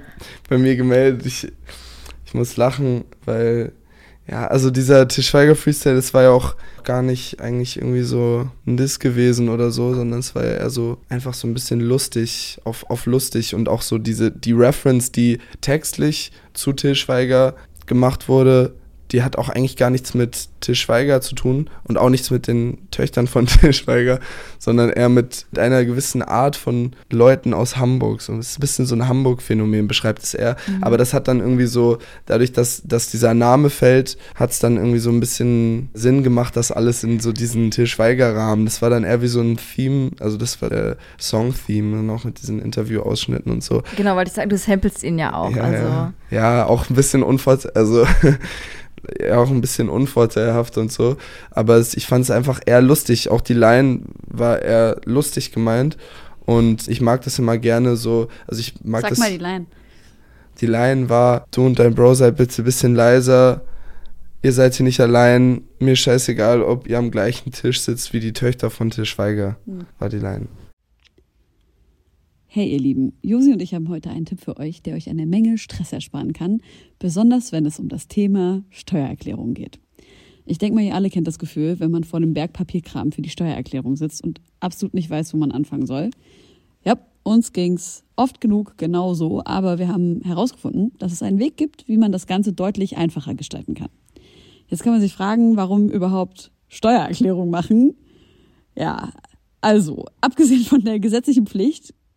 bei mir gemeldet. Ich, ich muss lachen, weil, ja, also dieser Tischweiger Freestyle, das war ja auch gar nicht eigentlich irgendwie so ein Diss gewesen oder so, sondern es war ja eher so einfach so ein bisschen lustig, auf, auf lustig und auch so diese, die Reference, die textlich zu Tischweiger gemacht wurde, die hat auch eigentlich gar nichts mit Til Schweiger zu tun und auch nichts mit den Töchtern von Til Schweiger, sondern eher mit einer gewissen Art von Leuten aus Hamburg. So, es ist ein bisschen so ein Hamburg-Phänomen, beschreibt es er. Aber das hat dann irgendwie so, dadurch, dass, dass dieser Name fällt, hat es dann irgendwie so ein bisschen Sinn gemacht, das alles in so diesen Til Schweiger-Rahmen. Das war dann eher wie so ein Theme, also das war der Song-Theme und auch mit diesen Interview-Ausschnitten und so. Genau, weil ich sagen, du samplest ihn ja auch. Ja, also. ja. ja, auch ein bisschen unvorteilhaft, also auch ein bisschen unvorteilhaft und so. Aber es, ich fand es einfach eher lustig. Auch die Line war eher lustig gemeint. Und ich mag das immer gerne so. Also ich mag Sag das. mal die Line. Die Line war, du und dein Bro seid bitte ein bisschen leiser. Ihr seid hier nicht allein. Mir scheißegal, ob ihr am gleichen Tisch sitzt wie die Töchter von Til Schweiger. Hm. War die Line. Hey ihr Lieben, Josi und ich haben heute einen Tipp für euch, der euch eine Menge Stress ersparen kann, besonders wenn es um das Thema Steuererklärung geht. Ich denke mal, ihr alle kennt das Gefühl, wenn man vor dem Berg Papierkram für die Steuererklärung sitzt und absolut nicht weiß, wo man anfangen soll. Ja, uns ging's oft genug genauso, aber wir haben herausgefunden, dass es einen Weg gibt, wie man das Ganze deutlich einfacher gestalten kann. Jetzt kann man sich fragen, warum überhaupt Steuererklärung machen? Ja, also, abgesehen von der gesetzlichen Pflicht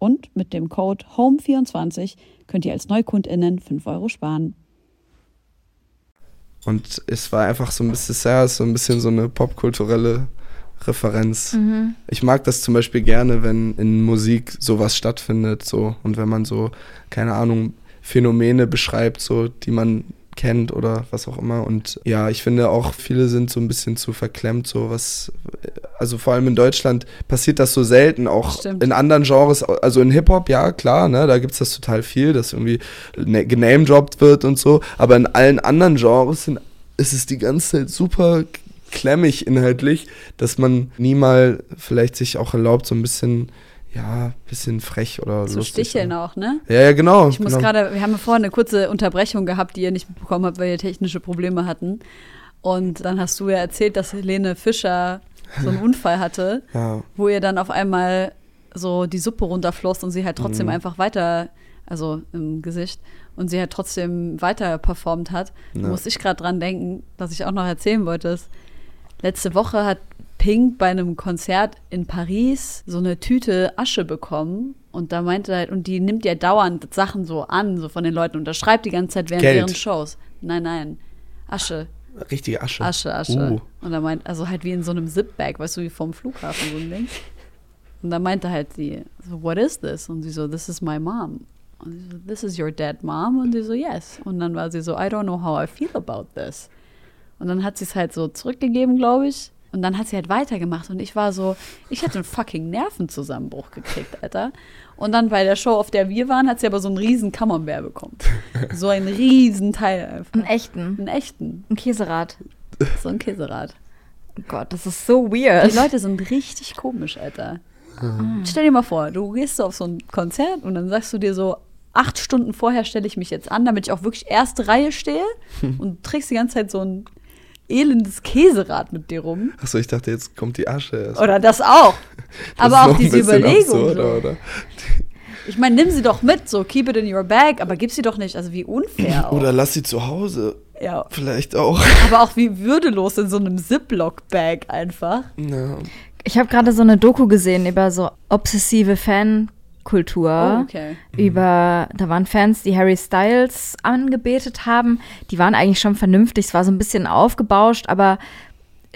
Und mit dem Code HOME24 könnt ihr als NeukundInnen 5 Euro sparen. Und es war einfach so ein bisschen, ja, so ein bisschen so eine popkulturelle Referenz. Mhm. Ich mag das zum Beispiel gerne, wenn in Musik sowas stattfindet, so und wenn man so, keine Ahnung, Phänomene beschreibt, so die man kennt oder was auch immer. Und ja, ich finde auch, viele sind so ein bisschen zu verklemmt, so was, also vor allem in Deutschland passiert das so selten, auch Stimmt. in anderen Genres, also in Hip-Hop, ja, klar, ne, da gibt es das total viel, dass irgendwie ne- genamedroppt wird und so, aber in allen anderen Genres sind, ist es die ganze Zeit super klemmig inhaltlich, dass man nie mal vielleicht sich auch erlaubt, so ein bisschen, ja, bisschen frech oder Zu lustig. sticheln auch, ne? Ja, ja, genau. Ich muss genau. gerade, wir haben ja vorhin eine kurze Unterbrechung gehabt, die ihr nicht mitbekommen habt, weil ihr technische Probleme hatten. Und dann hast du ja erzählt, dass Helene Fischer so einen Unfall hatte, Ja, wo ihr dann auf einmal so die Suppe runterfloss und sie halt trotzdem Mhm. einfach weiter, also im Gesicht, und sie halt trotzdem weiter performt hat. Da musste ich gerade dran denken, dass ich auch noch erzählen wollte. Ist, letzte Woche hat Pink bei einem Konzert in Paris so eine Tüte Asche bekommen und da meinte halt, und die nimmt ja dauernd Sachen so an, so von den Leuten, und unterschreibt die ganze Zeit während Geld. ihren Shows. Nein, nein. Asche, richtige Asche. Asche, Asche. Uh. Und er meint, also halt wie in so einem Zip-Bag, weißt du, wie vom Flughafen so ein Ding. Und dann meinte halt sie, so, what is this? Und sie so, this is my mom. Und sie so, this is your dead mom? Und sie so, yes. Und dann war sie so, I don't know how I feel about this. Und dann hat sie es halt so zurückgegeben, glaube ich. Und dann hat sie halt weitergemacht. Und ich war so, ich hätte einen fucking Nervenzusammenbruch gekriegt, Alter. Und dann bei der Show, auf der wir waren, hat sie aber so einen riesen Camembert bekommen. So einen riesen Teil einfach. Einen echten. Einen echten. Ein Käserad. So ein Käserad. Oh Gott, das ist so weird. Die Leute sind richtig komisch, Alter. Stell dir mal vor, du gehst so auf so ein Konzert und dann sagst du dir so, acht Stunden vorher stelle ich mich jetzt an, damit ich auch wirklich erste Reihe stehe und trägst die ganze Zeit so ein elendes Käserad mit dir rum. Achso, ich dachte, jetzt kommt die Asche erst. Oder das auch. Das aber ist auch diese Überlegung. absurd, so. oder? Ich meine, nimm sie doch mit, so keep it in your bag, aber gib sie doch nicht. Also wie unfair auch. Oder lass sie zu Hause. ja. Vielleicht auch. Aber auch wie würdelos in so einem Ziploc-Bag einfach. Ja. Ich habe gerade so eine Doku gesehen über so obsessive Fankultur. Oh, okay. Über, da waren Fans, die Harry Styles angebetet haben. Die waren eigentlich schon vernünftig. Es war so ein bisschen aufgebauscht, aber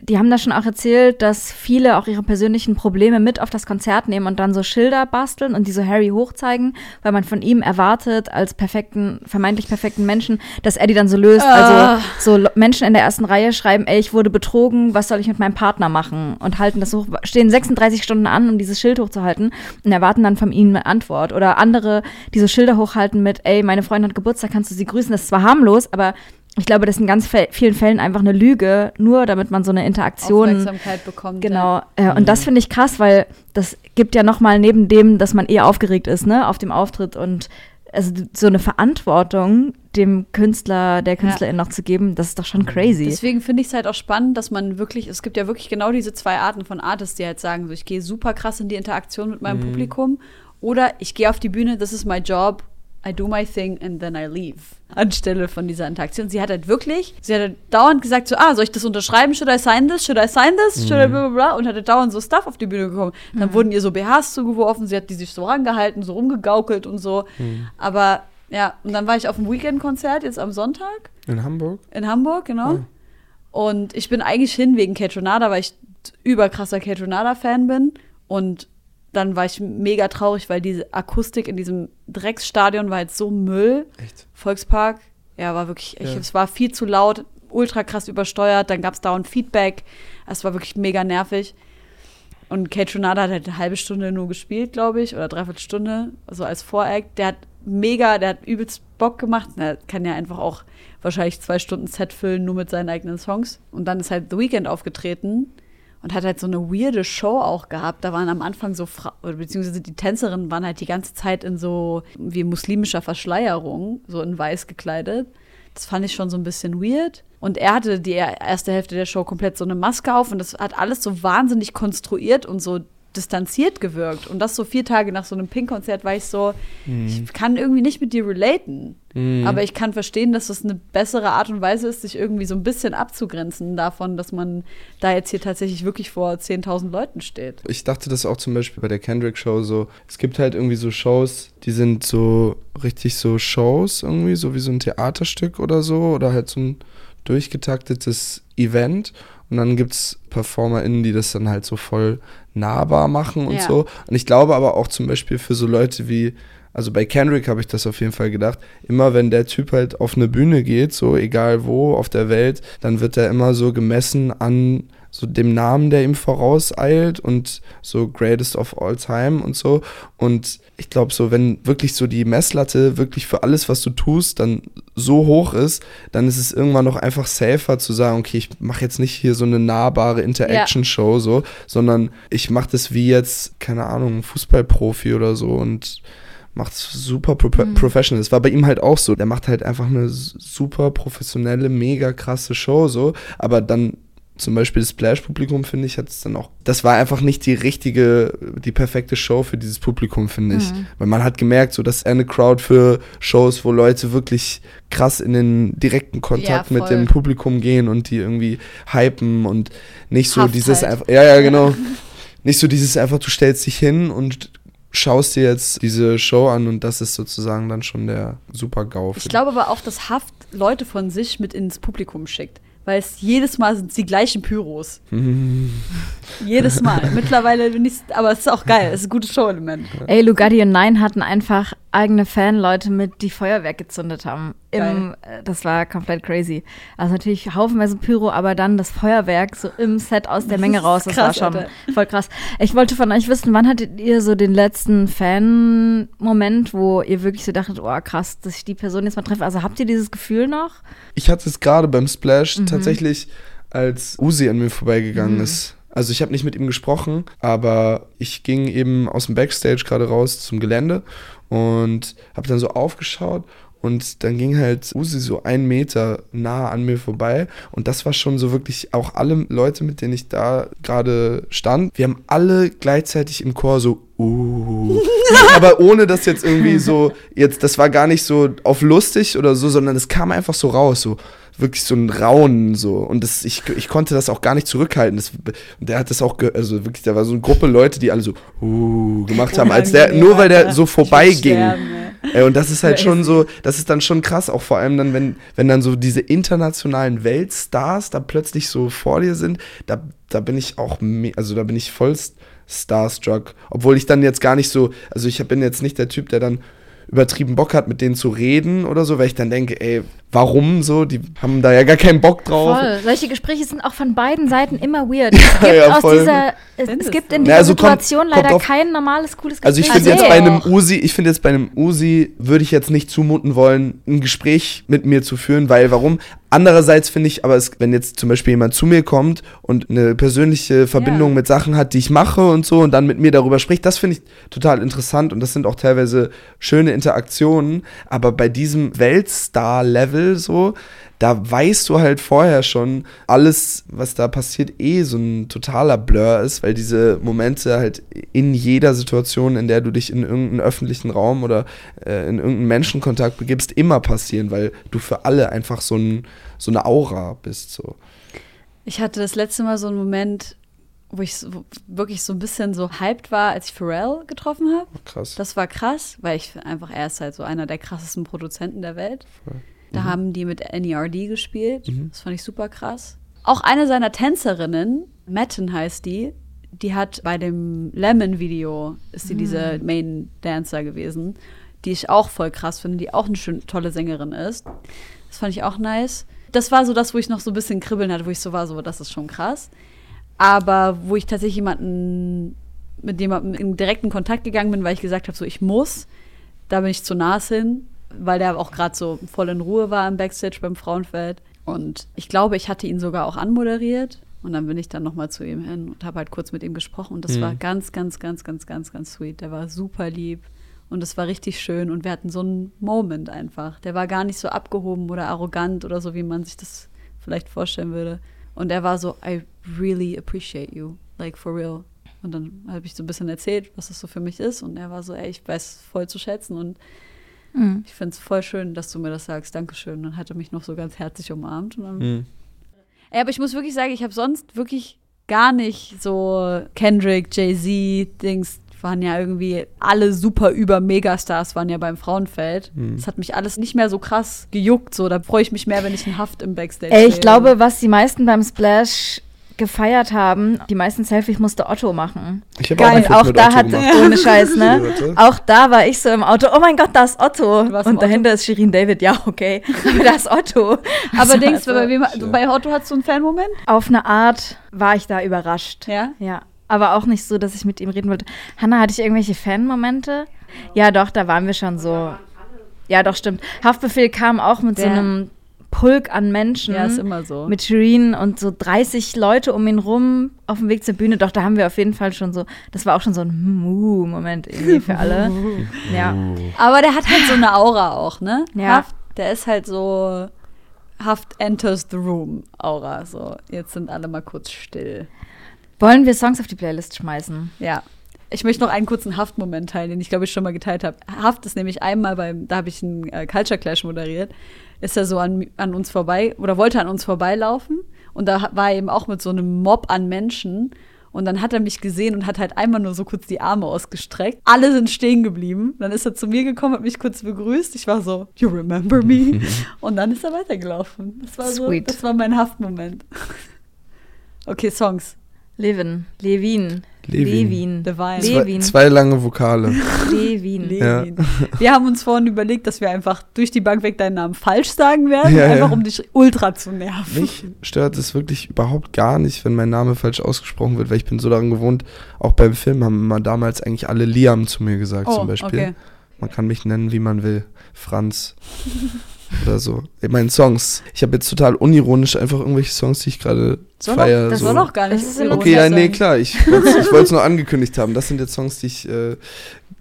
die haben da schon auch erzählt, dass viele auch ihre persönlichen Probleme mit auf das Konzert nehmen und dann so Schilder basteln und die so Harry hochzeigen, weil man von ihm erwartet, als perfekten, vermeintlich perfekten Menschen, dass er die dann so löst. Ah. Also so Lo- Menschen in der ersten Reihe schreiben, ey, ich wurde betrogen, was soll ich mit meinem Partner machen? Und halten das hoch, stehen 36 Stunden an, um dieses Schild hochzuhalten und erwarten dann von ihnen eine Antwort. Oder andere, die so Schilder hochhalten mit, ey, meine Freundin hat Geburtstag, kannst du sie grüßen? Das ist zwar harmlos, aber ich glaube, das ist in ganz vielen Fällen einfach eine Lüge, nur damit man so eine Interaktion Aufmerksamkeit bekommt. Genau, äh, und das finde ich krass, weil das gibt ja nochmal neben dem, dass man eh aufgeregt ist, ne, auf dem Auftritt und also so eine Verantwortung dem Künstler, der Künstlerin noch zu geben, das ist doch schon crazy. Deswegen finde ich es halt auch spannend, dass man wirklich, es gibt ja wirklich genau diese zwei Arten von Artists, die halt sagen, so ich gehe super krass in die Interaktion mit meinem Publikum oder ich gehe auf die Bühne, this is my job, I do my thing and then I leave. Anstelle von dieser Interaktion. Sie hat halt wirklich, sie hat halt dauernd gesagt so, ah, soll ich das unterschreiben? Should I sign this? Should I sign this? Should I bla bla bla? Und hatte dauernd so Stuff auf die Bühne gekommen. Dann wurden ihr so BHs zugeworfen, sie hat die sich so rangehalten, so rumgegaukelt und so. Aber ja, und dann war ich auf dem Weekend-Konzert jetzt am Sonntag In Hamburg? in Hamburg, genau. Und ich bin eigentlich hin wegen Catronada, weil ich überkrasser Catronada-Fan bin. Und dann war ich mega traurig, weil diese Akustik in diesem Drecksstadion war jetzt so Müll. Echt? Volkspark, ja, war wirklich, ich, Ja. es war viel zu laut, ultra krass übersteuert, dann gab es dauernd Feedback. Es war wirklich mega nervig. Und Kate Tronada hat halt eine halbe Stunde nur gespielt, glaube ich, oder dreiviertel Stunde, so als Voract. Der hat mega, der hat übelst Bock gemacht. Er kann ja einfach auch wahrscheinlich zwei Stunden Set füllen, nur mit seinen eigenen Songs. Und dann ist halt The Weeknd aufgetreten und hat halt so eine weirde Show auch gehabt. Da waren am Anfang so Frauen, beziehungsweise die Tänzerinnen waren halt die ganze Zeit in so wie muslimischer Verschleierung, so in weiß gekleidet. Das fand ich schon so ein bisschen weird. Und er hatte die erste Hälfte der Show komplett so eine Maske auf und das hat alles so wahnsinnig konstruiert und so distanziert gewirkt. Und das so vier Tage nach so einem Pink-Konzert war ich so, Mhm. ich kann irgendwie nicht mit dir relaten. Aber ich kann verstehen, dass das eine bessere Art und Weise ist, sich irgendwie so ein bisschen abzugrenzen davon, dass man da jetzt hier tatsächlich wirklich vor 10.000 Leuten steht. Ich dachte das auch zum Beispiel bei der Kendrick-Show so. Es gibt halt irgendwie so Shows, die sind so richtig so Shows irgendwie, so wie so ein Theaterstück oder so oder halt so ein durchgetaktetes Event. Und dann gibt es PerformerInnen, die das dann halt so voll nahbar machen und Ja. so. Und ich glaube aber auch zum Beispiel für so Leute wie, also bei Kendrick habe ich das auf jeden Fall gedacht, immer wenn der Typ halt auf eine Bühne geht, so egal wo auf der Welt, dann wird er immer so gemessen an so dem Namen, der ihm vorauseilt und so Greatest of All Time und so. Und ich glaube so, wenn wirklich so die Messlatte wirklich für alles, was du tust, dann so hoch ist, dann ist es irgendwann noch einfach safer zu sagen, okay, ich mache jetzt nicht hier so eine nahbare Interaction-Show so, sondern ich mache das wie jetzt, keine Ahnung, ein Fußballprofi oder so und macht super pro professional. Das war bei ihm halt auch so. Der macht halt einfach eine super professionelle, mega krasse Show so, aber dann zum Beispiel das Splash-Publikum, finde ich, hat es dann auch. Das war einfach nicht die richtige, die perfekte Show für dieses Publikum, finde ich. Weil man hat gemerkt, so dass eine Crowd für Shows, wo Leute wirklich krass in den direkten Kontakt Ja, mit dem Publikum gehen und die irgendwie hypen und nicht so Haft dieses halt. einfach. Ja, ja, genau. nicht so dieses einfach, du stellst dich hin und schaust dir jetzt diese Show an und das ist sozusagen dann schon der super GAU. Ich glaube aber auch, dass Haft Leute von sich mit ins Publikum schickt. Weil es jedes Mal sind die gleichen Pyros. jedes Mal. Mittlerweile bin ich, aber es ist auch geil. Es ist ein gutes Show-Element. Ey, Lugatti und Nein hatten einfach eigene Fanleute mit, die Feuerwerk gezündet haben. Im, äh, das war komplett crazy. Also natürlich haufenweise Pyro, aber dann das Feuerwerk so im Set aus der Menge raus. Das krass, war schon Alter. voll krass. Ich wollte von euch wissen, wann hattet ihr so den letzten Fan-Moment, wo ihr wirklich so dachtet, oh krass, dass ich die Person jetzt mal treffe. Also habt ihr dieses Gefühl noch? Ich hatte es gerade beim Splash tatsächlich, als Uzi an mir vorbeigegangen ist. Also ich habe nicht mit ihm gesprochen, aber ich ging eben aus dem Backstage gerade raus zum Gelände und habe dann so aufgeschaut und dann ging halt Uzi so einen Meter nah an mir vorbei und das war schon so wirklich auch alle Leute, mit denen ich da gerade stand, wir haben alle gleichzeitig im Chor so uh, aber ohne das jetzt irgendwie so jetzt das war gar nicht so auf lustig oder so, sondern es kam einfach so raus so wirklich so ein Raunen so. Und das ich, ich konnte das auch gar nicht zurückhalten. Das, und der hat das auch ge also wirklich da war so eine Gruppe Leute die alle so uh, gemacht haben als der nur weil der so vorbeiging und das ist halt schon so, das ist dann schon krass, auch vor allem dann, wenn, wenn dann so diese internationalen Weltstars da plötzlich so vor dir sind, da, da bin ich auch, also da bin ich voll st- starstruck. Obwohl ich dann jetzt gar nicht so, also ich bin jetzt nicht der Typ, der dann übertrieben Bock hat, mit denen zu reden oder so, weil ich dann denke, ey, warum so? Die haben da ja gar keinen Bock drauf. Voll. Solche Gespräche sind auch von beiden Seiten immer weird. Es gibt Ja, aus voll. dieser, es, gibt in Ja, dieser also kommt- Situation kommt leider kein normales, cooles Gespräch. Also ich finde jetzt bei einem. Usi, ich finde jetzt bei einem Usi würde ich jetzt nicht zumuten wollen, ein Gespräch mit mir zu führen, weil warum? Andererseits finde ich, aber es, wenn jetzt zum Beispiel jemand zu mir kommt und eine persönliche Verbindung Ja. mit Sachen hat, die ich mache und so und dann mit mir darüber spricht, das finde ich total interessant und das sind auch teilweise schöne Interaktionen. Aber bei diesem Weltstar-Level so, da weißt du halt vorher schon, alles, was da passiert, eh so ein totaler Blur ist, weil diese Momente halt in jeder Situation, in der du dich in irgendeinen öffentlichen Raum oder äh, in irgendeinen Menschenkontakt begibst, immer passieren, weil du für alle einfach so, ein, so eine Aura bist. So. Ich hatte das letzte Mal so einen Moment, wo ich so, wirklich so ein bisschen so hyped war, als ich Pharrell getroffen habe. Krass. Das war krass, weil ich einfach, er ist halt so einer der krassesten Produzenten der Welt. Da haben die mit NERD gespielt. Das fand ich super krass. Auch eine seiner Tänzerinnen, Matten heißt die, die hat bei dem Lemon-Video, ist sie diese Main-Dancer gewesen, die ich auch voll krass finde, die auch eine schön, tolle Sängerin ist. Das fand ich auch nice. Das war so das, wo ich noch so ein bisschen kribbeln hatte, wo ich so war, so, das ist schon krass. Aber wo ich tatsächlich jemanden mit jemandem in direkten Kontakt gegangen bin, weil ich gesagt habe, so ich muss, da bin ich zu Nas hin, weil der auch gerade so voll in Ruhe war im Backstage beim Frauenfeld. Und ich glaube, ich hatte ihn sogar auch anmoderiert. Und dann bin ich dann nochmal zu ihm hin und habe halt kurz mit ihm gesprochen. Und das war ganz, ganz, ganz, ganz, ganz, ganz sweet. Der war super lieb. Und es war richtig schön. Und wir hatten so einen Moment einfach. Der war gar nicht so abgehoben oder arrogant oder so, wie man sich das vielleicht vorstellen würde. Und er war so, I really appreciate you. Like for real. Und dann habe ich so ein bisschen erzählt, was das so für mich ist. Und er war so, ey, ich weiß voll zu schätzen und Mhm. ich finde es voll schön, dass du mir das sagst. Dankeschön. Und dann hat er mich noch so ganz herzlich umarmt. Und dann Mhm. Ey, aber ich muss wirklich sagen, ich habe sonst wirklich gar nicht so Kendrick, Jay-Z, Dings waren ja irgendwie alle super über Megastars waren ja beim Frauenfeld. Mhm. Das hat mich alles nicht mehr so krass gejuckt. So, da freue ich mich mehr, wenn ich einen Haft im Backstage Ey, ich sehe. glaube, was die meisten beim Splash gefeiert haben, die meisten Selfies musste Otto machen. Ich hab Geil, ein Foto auch mit da Otto hat, gemacht. ohne Scheiß, ne? Auch da war ich so im Auto, oh mein Gott, da ist Otto. Und dahinter ist Shirin David, ja, okay. Aber da ist Otto. Aber Das denkst du, bei, wem, Ja. bei Otto hast du einen Fan-Moment? Auf eine Art war ich da überrascht. Ja? Ja. Aber auch nicht so, dass ich mit ihm reden wollte. Hanna, hatte ich irgendwelche Fan-Momente? Ja, doch, da waren wir schon so. Ja, doch, stimmt. Haftbefehl kam auch mit so Der- einem Pulk an Menschen. Ja, ist immer so. mit Shirin und so 30 Leute um ihn rum auf dem Weg zur Bühne. Doch, da haben wir auf jeden Fall schon so, das war auch schon so ein Mu-Moment irgendwie für alle. Ja. Aber der hat halt so eine Aura auch, ne? Ja. Haft, der ist halt so Haft enters the room Aura. So, jetzt sind alle mal kurz still. Wollen wir Songs auf die Playlist schmeißen? Ja. Ich möchte noch einen kurzen Haft-Moment teilen, den ich glaube ich schon mal geteilt habe. Haft ist nämlich einmal beim, da habe ich einen äh, Culture Clash moderiert, ist er so an, an uns vorbei oder wollte an uns vorbeilaufen und da war er eben auch mit so einem Mob an Menschen und dann hat er mich gesehen und hat halt einmal nur so kurz die Arme ausgestreckt. Alle sind stehen geblieben. Dann ist er zu mir gekommen, hat mich kurz begrüßt. Ich war so, you remember me? und dann ist er weitergelaufen. Das war so, Sweet. das war mein Haftmoment. okay, Songs. Levin. Levin. Levin. Levin. Divine. Zwei, Levin. zwei lange Vokale. Levin. Levin. Wir haben uns vorhin überlegt, dass wir einfach durch die Bank weg deinen Namen falsch sagen werden, Ja, einfach ja. um dich ultra zu nerven. Mich stört es wirklich überhaupt gar nicht, wenn mein Name falsch ausgesprochen wird, weil ich bin so daran gewohnt, auch beim Film haben immer damals eigentlich alle Liam zu mir gesagt Oh, zum Beispiel. okay. Man kann mich nennen, wie man will. Franz. oder so. In meinen Songs. Ich habe jetzt total unironisch einfach irgendwelche Songs, die ich gerade feiere. das so. war doch gar nicht Das ist Okay, ja, nee, klar. Ich wollte ich wollte es nur angekündigt haben. Das sind jetzt Songs, die ich äh,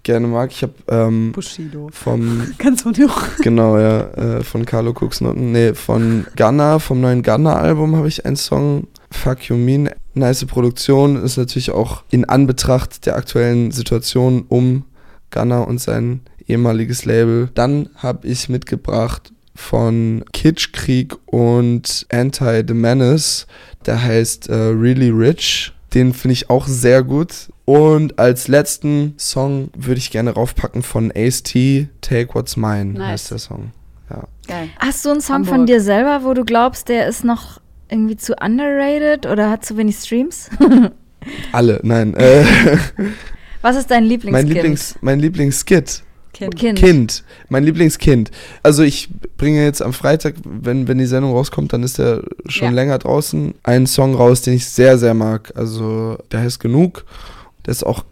gerne mag. Ich habe ähm, Bushido. vom Ganz von dir. Genau, ja, äh, von Carlo Cooksnoten. Nee, von Gunna, vom neuen Gunna-Album habe ich einen Song, Fuck You Mean. Nice Produktion, ist natürlich auch in Anbetracht der aktuellen Situation um Gunna und sein ehemaliges Label. Dann habe ich mitgebracht von Kitschkrieg und Anti The Menace, der heißt äh, Really Rich. Den finde ich auch sehr gut. Und als letzten Song würde ich gerne raufpacken von Ace-T, Take What's Mine Nice. heißt der Song. Ja. Geil. Hast du einen Song Hamburg. von dir selber, wo du glaubst, der ist noch irgendwie zu underrated oder hat zu wenig Streams? Alle, nein. Äh, Was ist dein Lieblingskind? mein, Lieblings, mein Lieblingskid. Kind. Kind. Kind. Mein Lieblingskind. Also ich bringe jetzt am Freitag, wenn, wenn die Sendung rauskommt, dann ist der schon Ja. länger draußen, einen Song raus, den ich sehr, sehr mag. Also der heißt Genug. Der ist auch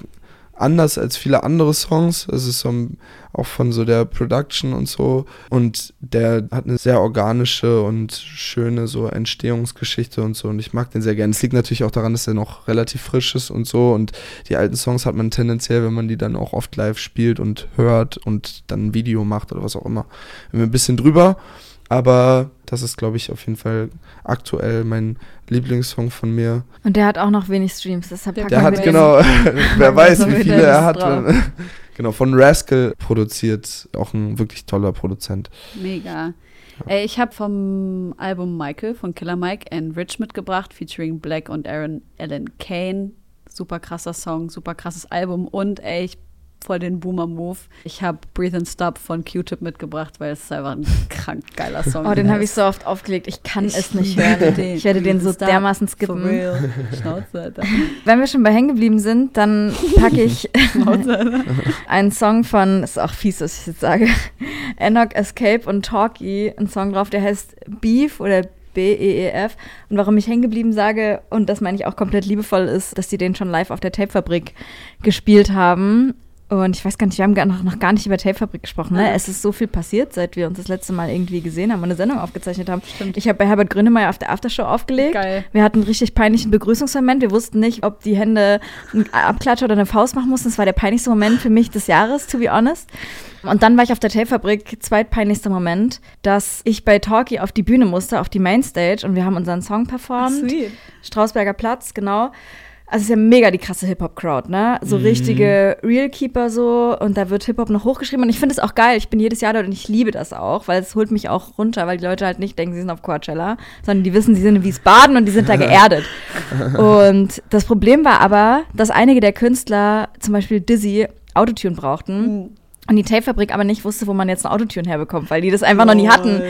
anders als viele andere Songs. Es ist so ein, auch von so der Production und so. Und der hat eine sehr organische und schöne so Entstehungsgeschichte und so. Und ich mag den sehr gerne. Es liegt natürlich auch daran, dass er noch relativ frisch ist und so. Und die alten Songs hat man tendenziell, wenn man die dann auch oft live spielt und hört und dann ein Video macht oder was auch immer, immer ein bisschen drüber. Aber das ist, glaube ich, auf jeden Fall aktuell mein Lieblingssong von mir. Und der hat auch noch wenig Streams. Deshalb Der packen Der wir hat genau, wer weiß, so wie viele er hat. drauf. genau, von Rascal produziert, auch ein wirklich toller Produzent. Mega. Ey, ich habe vom Album Michael von Killer Mike and Rich mitgebracht, featuring Black und Aaron Allen Kane. Super krasser Song, super krasses Album und ey, ich voll den Boomer-Move. Ich habe Breathe and Stop von Q-Tip mitgebracht, weil es ist einfach ein krank geiler Song. Oh, den habe ich so oft aufgelegt. Ich kann Ich es nicht hören. den. Ich werde den so Stop dermaßen For skippen. real. Schnauze, Alter. Wenn wir schon bei hängen geblieben sind, dann packe ich Schnauze, einen Song von, ist auch fies, was ich jetzt sage, Enoch Escape und Talkie, einen Song drauf, der heißt Beef oder B-E-E-F. Und warum ich hängen geblieben sage, und das meine ich auch komplett liebevoll, ist, dass die den schon live auf der Tapefabrik gespielt haben. Und ich weiß gar nicht, wir haben noch, noch gar nicht über Tapefabrik gesprochen. Ne? Es ist so viel passiert, seit wir uns das letzte Mal irgendwie gesehen haben und eine Sendung aufgezeichnet haben. Stimmt. Ich habe bei Herbert Grönemeyer auf der Aftershow aufgelegt. Geil. Wir hatten einen richtig peinlichen Begrüßungsmoment. Wir wussten nicht, ob die Hände einen Abklatsch oder eine Faust machen mussten. Das war der peinlichste Moment für mich des Jahres, to be honest. Und dann war ich auf der Tapefabrik, zweitpeinlichster Moment, dass ich bei Talkie auf die Bühne musste, auf die Mainstage und wir haben unseren Song performt. Sweet. Strausberger Platz, genau. Also es ist ja mega die krasse Hip-Hop-Crowd, ne? So Mhm. richtige Real-Keeper so und da wird Hip-Hop noch hochgeschrieben und ich finde es auch geil. Ich bin jedes Jahr dort und ich liebe das auch, weil es holt mich auch runter, weil die Leute halt nicht denken, sie sind auf Coachella, sondern die wissen, sie sind in Wiesbaden und die sind da geerdet. und das Problem war aber, dass einige der Künstler, zum Beispiel Dizzy, Autotune brauchten. Und die Tape-Fabrik aber nicht wusste, wo man jetzt ein Autotune herbekommt, weil die das einfach noch nie hatten.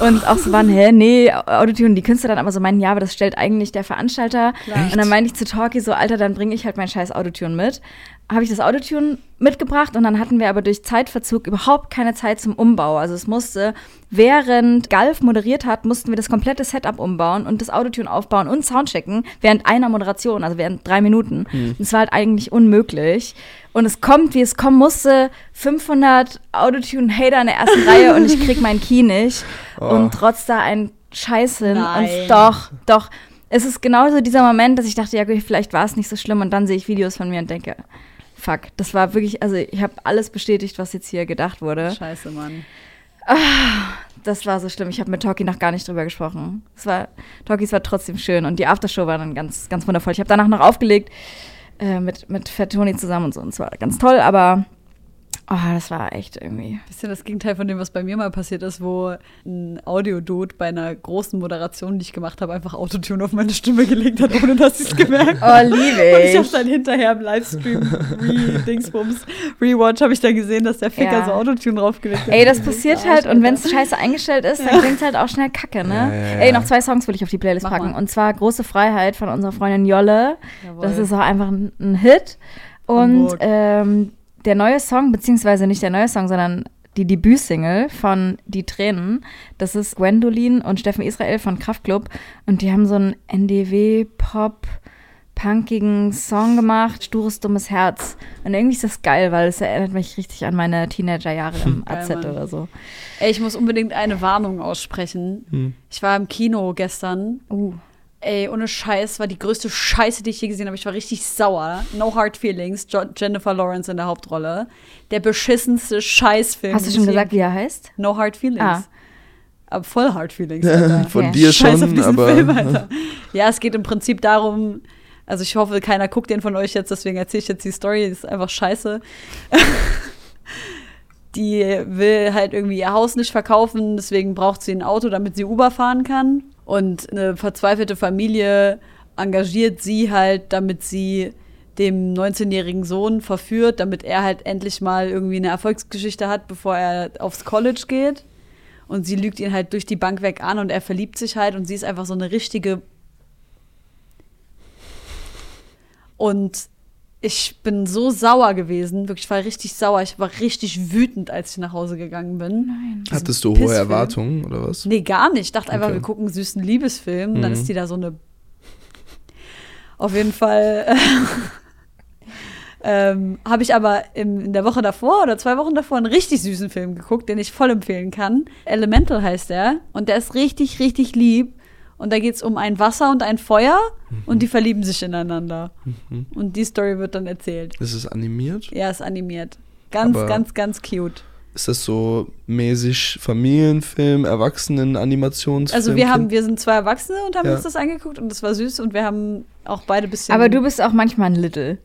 Und auch so waren, hä, nee, Autotune. Die Künstler dann aber so meinen, ja, aber das stellt eigentlich der Veranstalter. Und dann meinte ich zu Talkie so, Alter, dann bringe ich halt mein scheiß Autotune mit. Habe ich das Autotune mitgebracht und dann hatten wir aber durch Zeitverzug überhaupt keine Zeit zum Umbau. Also es musste, während Galf moderiert hat, mussten wir das komplette Setup umbauen und das Autotune aufbauen und Soundchecken während einer Moderation, also während drei Minuten. Und es war halt eigentlich unmöglich. Und es kommt, wie es kommen musste, 500 Autotune-Hater in der ersten Reihe und ich krieg meinen Key nicht Oh. und trotz da ein Scheiß hin. Nein. Und doch, doch. Es ist genauso dieser Moment, dass ich dachte, ja, gut, vielleicht war es nicht so schlimm und dann sehe ich Videos von mir und denke, fuck, das war wirklich, also ich habe alles bestätigt, was jetzt hier gedacht wurde. Scheiße, Mann. Das war so schlimm. Ich habe mit Talkie noch gar nicht drüber gesprochen. Es war, Talkies war trotzdem schön und die Aftershow war dann ganz, ganz wundervoll. Ich habe danach noch aufgelegt äh, mit, mit Fat Tony zusammen und so und es war ganz toll, aber oh, das war echt irgendwie. Bisschen das Gegenteil von dem, was bei mir mal passiert ist, wo ein Audiodude bei einer großen Moderation, die ich gemacht habe, einfach Autotune auf meine Stimme gelegt hat, ohne dass ich es gemerkt habe. Oh, liebe Und ich ich. habe dann hinterher im Livestream Re-Dingsbums, Rewatch, habe ich dann gesehen, dass der Ficker Ja. so Autotune draufgelegt hat. Ey, das passiert halt und wenn es scheiße eingestellt ist, dann klingt es halt auch schnell kacke, ne? Ja, ja, ja. Ey, noch zwei Songs will ich auf die Playlist Mach packen. mal. Und zwar Große Freiheit von unserer Freundin Jolle. Jawohl. Das ist auch einfach ein, ein Hit. Und Hamburg. ähm, der neue Song, beziehungsweise nicht der neue Song, sondern die Debütsingle von Die Tränen, das ist Gwendolyn und Steffen Israel von Kraftklub. Und die haben so einen NDW-Pop- punkigen Song gemacht, Stures dummes Herz. Und irgendwie ist das geil, weil es erinnert mich richtig an meine Teenagerjahre im Geil, AZ Mann. oder so. Ey, ich muss unbedingt eine Warnung aussprechen. Hm. Ich war im Kino gestern. Uh. Ey, ohne Scheiß, war die größte Scheiße, die ich je gesehen habe. Ich war richtig sauer. No Hard Feelings, jo Jennifer Lawrence in der Hauptrolle. Der beschissenste Scheißfilm. Hast du schon gesagt, wie er heißt? No Hard Feelings. Ah. Aber voll Hard Feelings. Alter. Von Okay. dir Scheiß auf schon, diesen aber Film, Alter. Ja, es geht im Prinzip darum, also ich hoffe, keiner guckt den von euch jetzt, deswegen erzähle ich jetzt die Story, das ist einfach scheiße. die will halt irgendwie ihr Haus nicht verkaufen, deswegen braucht sie ein Auto, damit sie Uber fahren kann. Und eine verzweifelte Familie engagiert sie halt, damit sie dem 19-jährigen Sohn verführt, damit er halt endlich mal irgendwie eine Erfolgsgeschichte hat, bevor er aufs College geht. Und sie lügt ihn halt durch die Bank weg an und er verliebt sich halt und sie ist einfach so eine richtige. Und ich bin so sauer gewesen, wirklich, ich war richtig sauer. Ich war richtig wütend, als ich nach Hause gegangen bin. Nein. hattest du hohe. Erwartungen oder was? Nee, gar nicht. Ich dachte einfach, Okay. wir gucken einen süßen Liebesfilm. Dann Mhm. ist die da so eine. Auf jeden Fall. ähm, habe ich aber in der Woche davor oder zwei Wochen davor einen richtig süßen Film geguckt, den ich voll empfehlen kann. Elemental heißt der. Und der ist richtig, richtig lieb. Und da geht es um ein Wasser und ein Feuer und die verlieben sich ineinander. Mhm. Und die Story wird dann erzählt. Ist es animiert? Ja, ist animiert. Ganz, Aber- ganz, ganz cute. Ist das so mäßig Familienfilm, Erwachsenen-Animationsfilm? Also wir haben, wir sind zwei Erwachsene und haben Ja. uns das angeguckt und das war süß und wir haben auch beide ein bisschen. Aber du bist auch manchmal ein Little.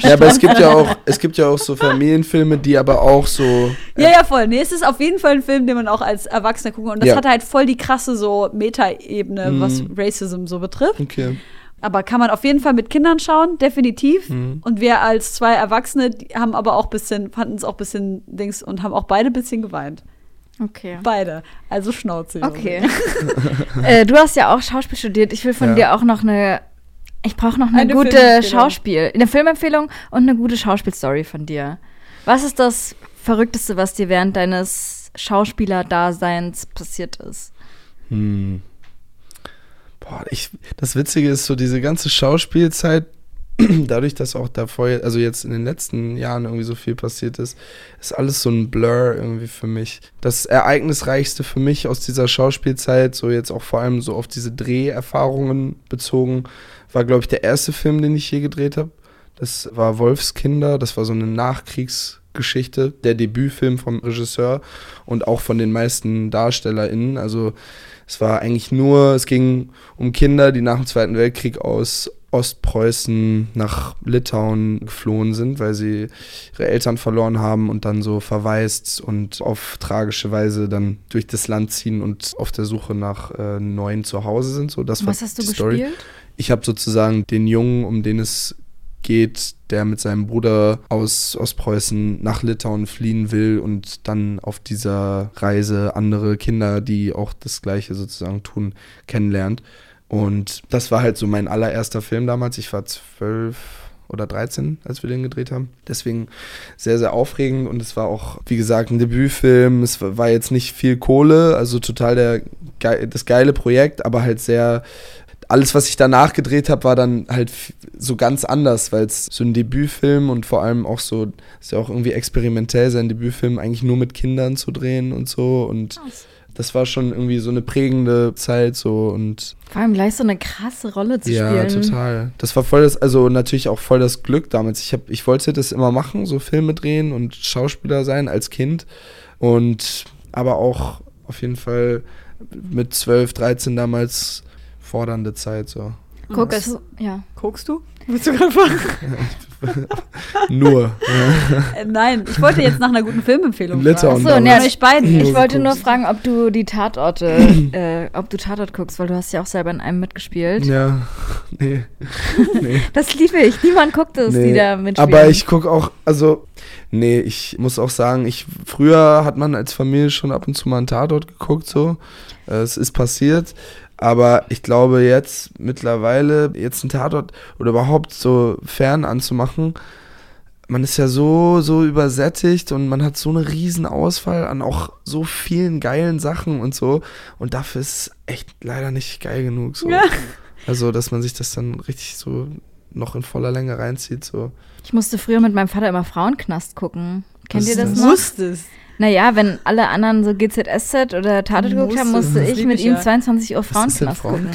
Ja, aber es gibt ja auch, es gibt ja auch so Familienfilme, die aber auch so. Ja, ja, voll. Nee, es ist auf jeden Fall ein Film, den man auch als Erwachsener gucken kann. Und das Ja. hat halt voll die krasse so Meta-Ebene, Mhm. was Racism so betrifft. Okay. Aber kann man auf jeden Fall mit Kindern schauen, definitiv. Mhm. Und wir als zwei Erwachsene die haben aber auch ein bisschen, fanden es auch ein bisschen Dings und haben auch beide ein bisschen geweint. Okay. Beide. Also Schnauze. Okay. äh, du hast ja auch Schauspiel studiert. Ich will von Ja. dir auch noch eine. Ich brauche noch eine, Eine gute. Schauspiel, eine Filmempfehlung und eine gute Schauspielstory von dir. Was ist das Verrückteste, was dir während deines Schauspielerdaseins passiert ist? Hm. Boah, ich, das Witzige ist so, diese ganze Schauspielzeit, dadurch, dass auch davor, also jetzt in den letzten Jahren irgendwie so viel passiert ist, ist alles so ein Blur irgendwie für mich. Das Ereignisreichste für mich aus dieser Schauspielzeit, so jetzt auch vor allem so auf diese Dreherfahrungen bezogen, war, glaube ich, der erste Film, den ich je gedreht habe. Das war Wolfskinder, das war so eine Nachkriegsgeschichte, der Debütfilm vom Regisseur und auch von den meisten DarstellerInnen. Also es war eigentlich nur, es ging um Kinder, die nach dem Zweiten Weltkrieg aus Ostpreußen nach Litauen geflohen sind, weil sie ihre Eltern verloren haben und dann so verwaist und auf tragische Weise dann durch das Land ziehen und auf der Suche nach äh, neuen Zuhause sind. So, das Was war hast du die Story. Ich habe sozusagen den Jungen, um den es geht, der mit seinem Bruder aus Ostpreußen nach Litauen fliehen will und dann auf dieser Reise andere Kinder, die auch das Gleiche sozusagen tun, kennenlernt. Und das war halt so mein allererster Film damals. Ich war zwölf oder 13, als wir den gedreht haben. Deswegen sehr, sehr aufregend und es war auch, wie gesagt, ein Debütfilm. Es war jetzt nicht viel Kohle, also total der, das geile Projekt, aber halt sehr alles, was ich danach gedreht habe, war dann halt so ganz anders, weil es so ein Debütfilm und vor allem auch so, ist ja auch irgendwie experimentell, sein Debütfilm eigentlich nur mit Kindern zu drehen und so. Und das war schon irgendwie so eine prägende Zeit so und Vor allem gleich so eine krasse Rolle zu ja, spielen. total. Das war voll das, also natürlich auch voll das Glück damals. Ich, hab, ich wollte das immer machen, so Filme drehen und Schauspieler sein als Kind. Und aber auch auf jeden Fall mit 12, 13 damals fordernde Zeit so. Guckst du? Ja. Guckst du? Willst du gerade fragen? Nur. Äh, nein, ich wollte jetzt nach einer guten Filmempfehlung Litauen fragen. Achso, ne, euch beiden. Nur Ich wollte nur fragen, ob du die Tatorte, äh, ob du Tatort guckst, weil du hast ja auch selber in einem mitgespielt. Ja, nee. nee. Das liebe ich. Niemand guckt es, die Nee. da mitspielen. Aber ich gucke auch, also, nee, ich muss auch sagen, ich, früher hat man als Familie schon ab und zu mal einen Tatort geguckt, so. Äh, Es ist passiert. Aber ich glaube jetzt mittlerweile, jetzt einen Tatort oder überhaupt so fern anzumachen, man ist ja so, so übersättigt und man hat so eine riesen Auswahl an auch so vielen geilen Sachen und so. Und dafür ist es echt leider nicht geil genug. So. Ja. Also, dass man sich das dann richtig so noch in voller Länge reinzieht. So. Ich musste früher mit meinem Vater immer Frauenknast gucken. Kennt Was ihr das? noch? Wusstest. Naja, wenn alle anderen so GZSZ oder Tatort geguckt haben, musste ich mit ich ihm ja. 22 Uhr Frauenknast gucken.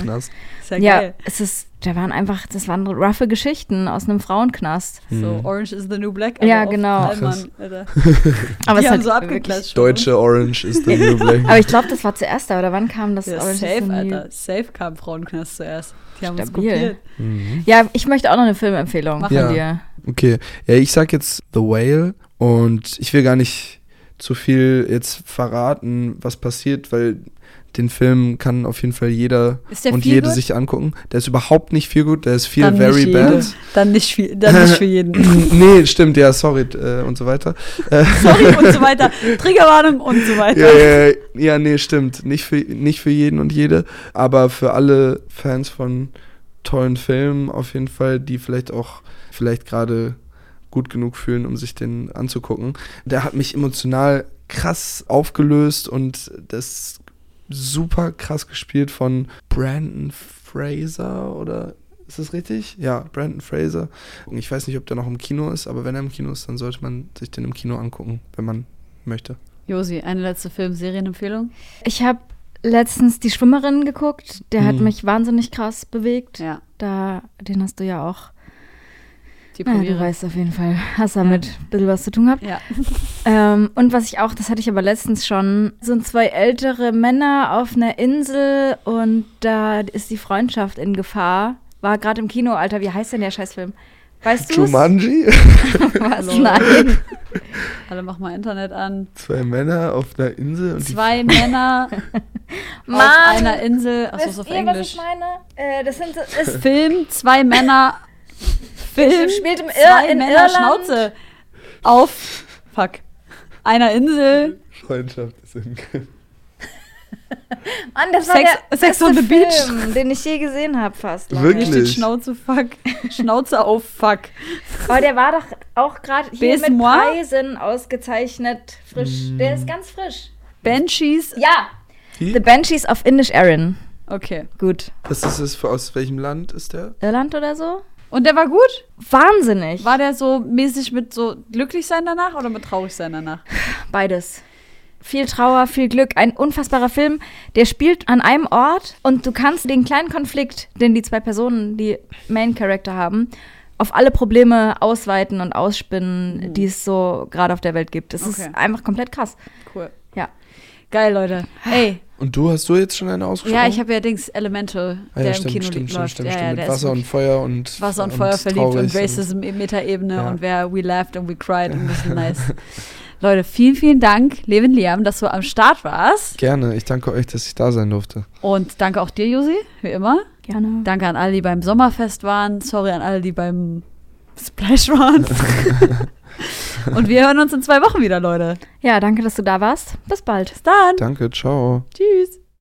Ja, Ja, geil. es ist, da waren einfach, das waren roughe Geschichten aus einem Frauenknast. So, Hm. Orange is the new black. Ja, genau. Allmann, Alter. Aber Die es haben hat so abgeklatscht. Deutsche Orange ist the new black. Aber ich glaube, das war zuerst da, oder wann kam das? Ja, Orange is the safe, New- Alter. Safe kam Frauenknast zuerst. Die haben uns Stabil. kopiert. Mhm. Ja, ich möchte auch noch eine Filmempfehlung Mach von Ja. dir. Okay, ja, ich sag jetzt The Whale und ich will gar nicht zu viel jetzt verraten, was passiert, weil den Film kann auf jeden Fall jeder und jede gut? sich angucken. Der ist überhaupt nicht viel gut, der ist viel Dann very bad. Dann nicht, viel, dann nicht für jeden. nee, stimmt, ja, sorry äh, und so weiter. Sorry und so weiter. Triggerwarnung und so weiter. Ja, ja, ja, ja, nee, stimmt. Nicht für, nicht für jeden und jede, aber für alle Fans von tollen Filmen auf jeden Fall, die vielleicht auch vielleicht gerade gut genug fühlen, um sich den anzugucken. Der hat mich emotional krass aufgelöst und das super krass gespielt von Brandon Fraser oder ist das richtig? Ja, Brandon Fraser. Ich weiß nicht, ob der noch im Kino ist, aber wenn er im Kino ist, dann sollte man sich den im Kino angucken, wenn man möchte. Josi, eine letzte Film-Serienempfehlung? Ich habe letztens die Schwimmerin geguckt. Der hat Hm. mich wahnsinnig krass bewegt. Ja, Da, den hast du ja auch. Die Ja, du Premiere. weißt auf jeden Fall, hast damit ein bisschen was zu tun gehabt. Ja. Ähm, und was ich auch, das hatte ich aber letztens schon, sind zwei ältere Männer auf einer Insel und da ist die Freundschaft in Gefahr. War gerade im Kino, Alter, wie heißt denn der Scheißfilm? Weißt du Jumanji? Was? Lol. Nein. Alle mach mal Internet an. Zwei Männer auf einer Insel und Zwei Männer auf einer Insel. Achso, ist auf ihr, was Englisch. ich meine? Äh, das sind ist Film, zwei Männer. Film, spielt im Ir- zwei in Männer, Irland. Schnauze. Auf, fuck, einer Insel. Freundschaft ist in Mann, das war Sex- der Sex on the Beach. Film, den ich je gesehen habe fast. Hier Wirklich? steht Schnauze, fuck. Schnauze auf, fuck. Aber der war doch auch gerade hier mit Baise-moi? Preisen ausgezeichnet. Frisch. Der ist ganz frisch. Banshees. Ja. Wie? The Banshees of Indish Erin. Okay. Gut. Was ist das für, aus welchem Land ist der? Irland oder so? Und der war gut? Wahnsinnig. War der so mäßig mit so glücklich sein danach oder mit traurig sein danach? Beides. Viel Trauer, viel Glück. Ein unfassbarer Film. Der spielt an einem Ort und du kannst den kleinen Konflikt, den die zwei Personen, die Main Character haben, auf alle Probleme ausweiten und ausspinnen, die es so gerade auf der Welt gibt. Das Okay. ist einfach komplett krass. Cool. Ja. Geil, Leute. Ey, Und du, hast du jetzt schon eine ausgesprochen? ja, ich habe ja Dings Elemental, ah, der ja, im stimmt, Kino stimmt, stimmt, läuft. stimmt, ja, stimmt. ja, Mit der Wasser und Feuer und Wasser und Feuer verliebt und Racism in Metaebene Ja. und wer we laughed and we cried und das ist nice. Leute, vielen, vielen Dank, Levin Liam, dass du am Start warst. Gerne, ich danke euch, dass ich da sein durfte. Und danke auch dir, Josi, wie immer. Gerne. Danke an alle, die beim Sommerfest waren. Sorry an alle, die beim Splash waren. und wir hören uns in zwei Wochen wieder, Leute. Ja, danke, dass du da warst. Bis bald. Bis dann. Danke, ciao. Tschüss.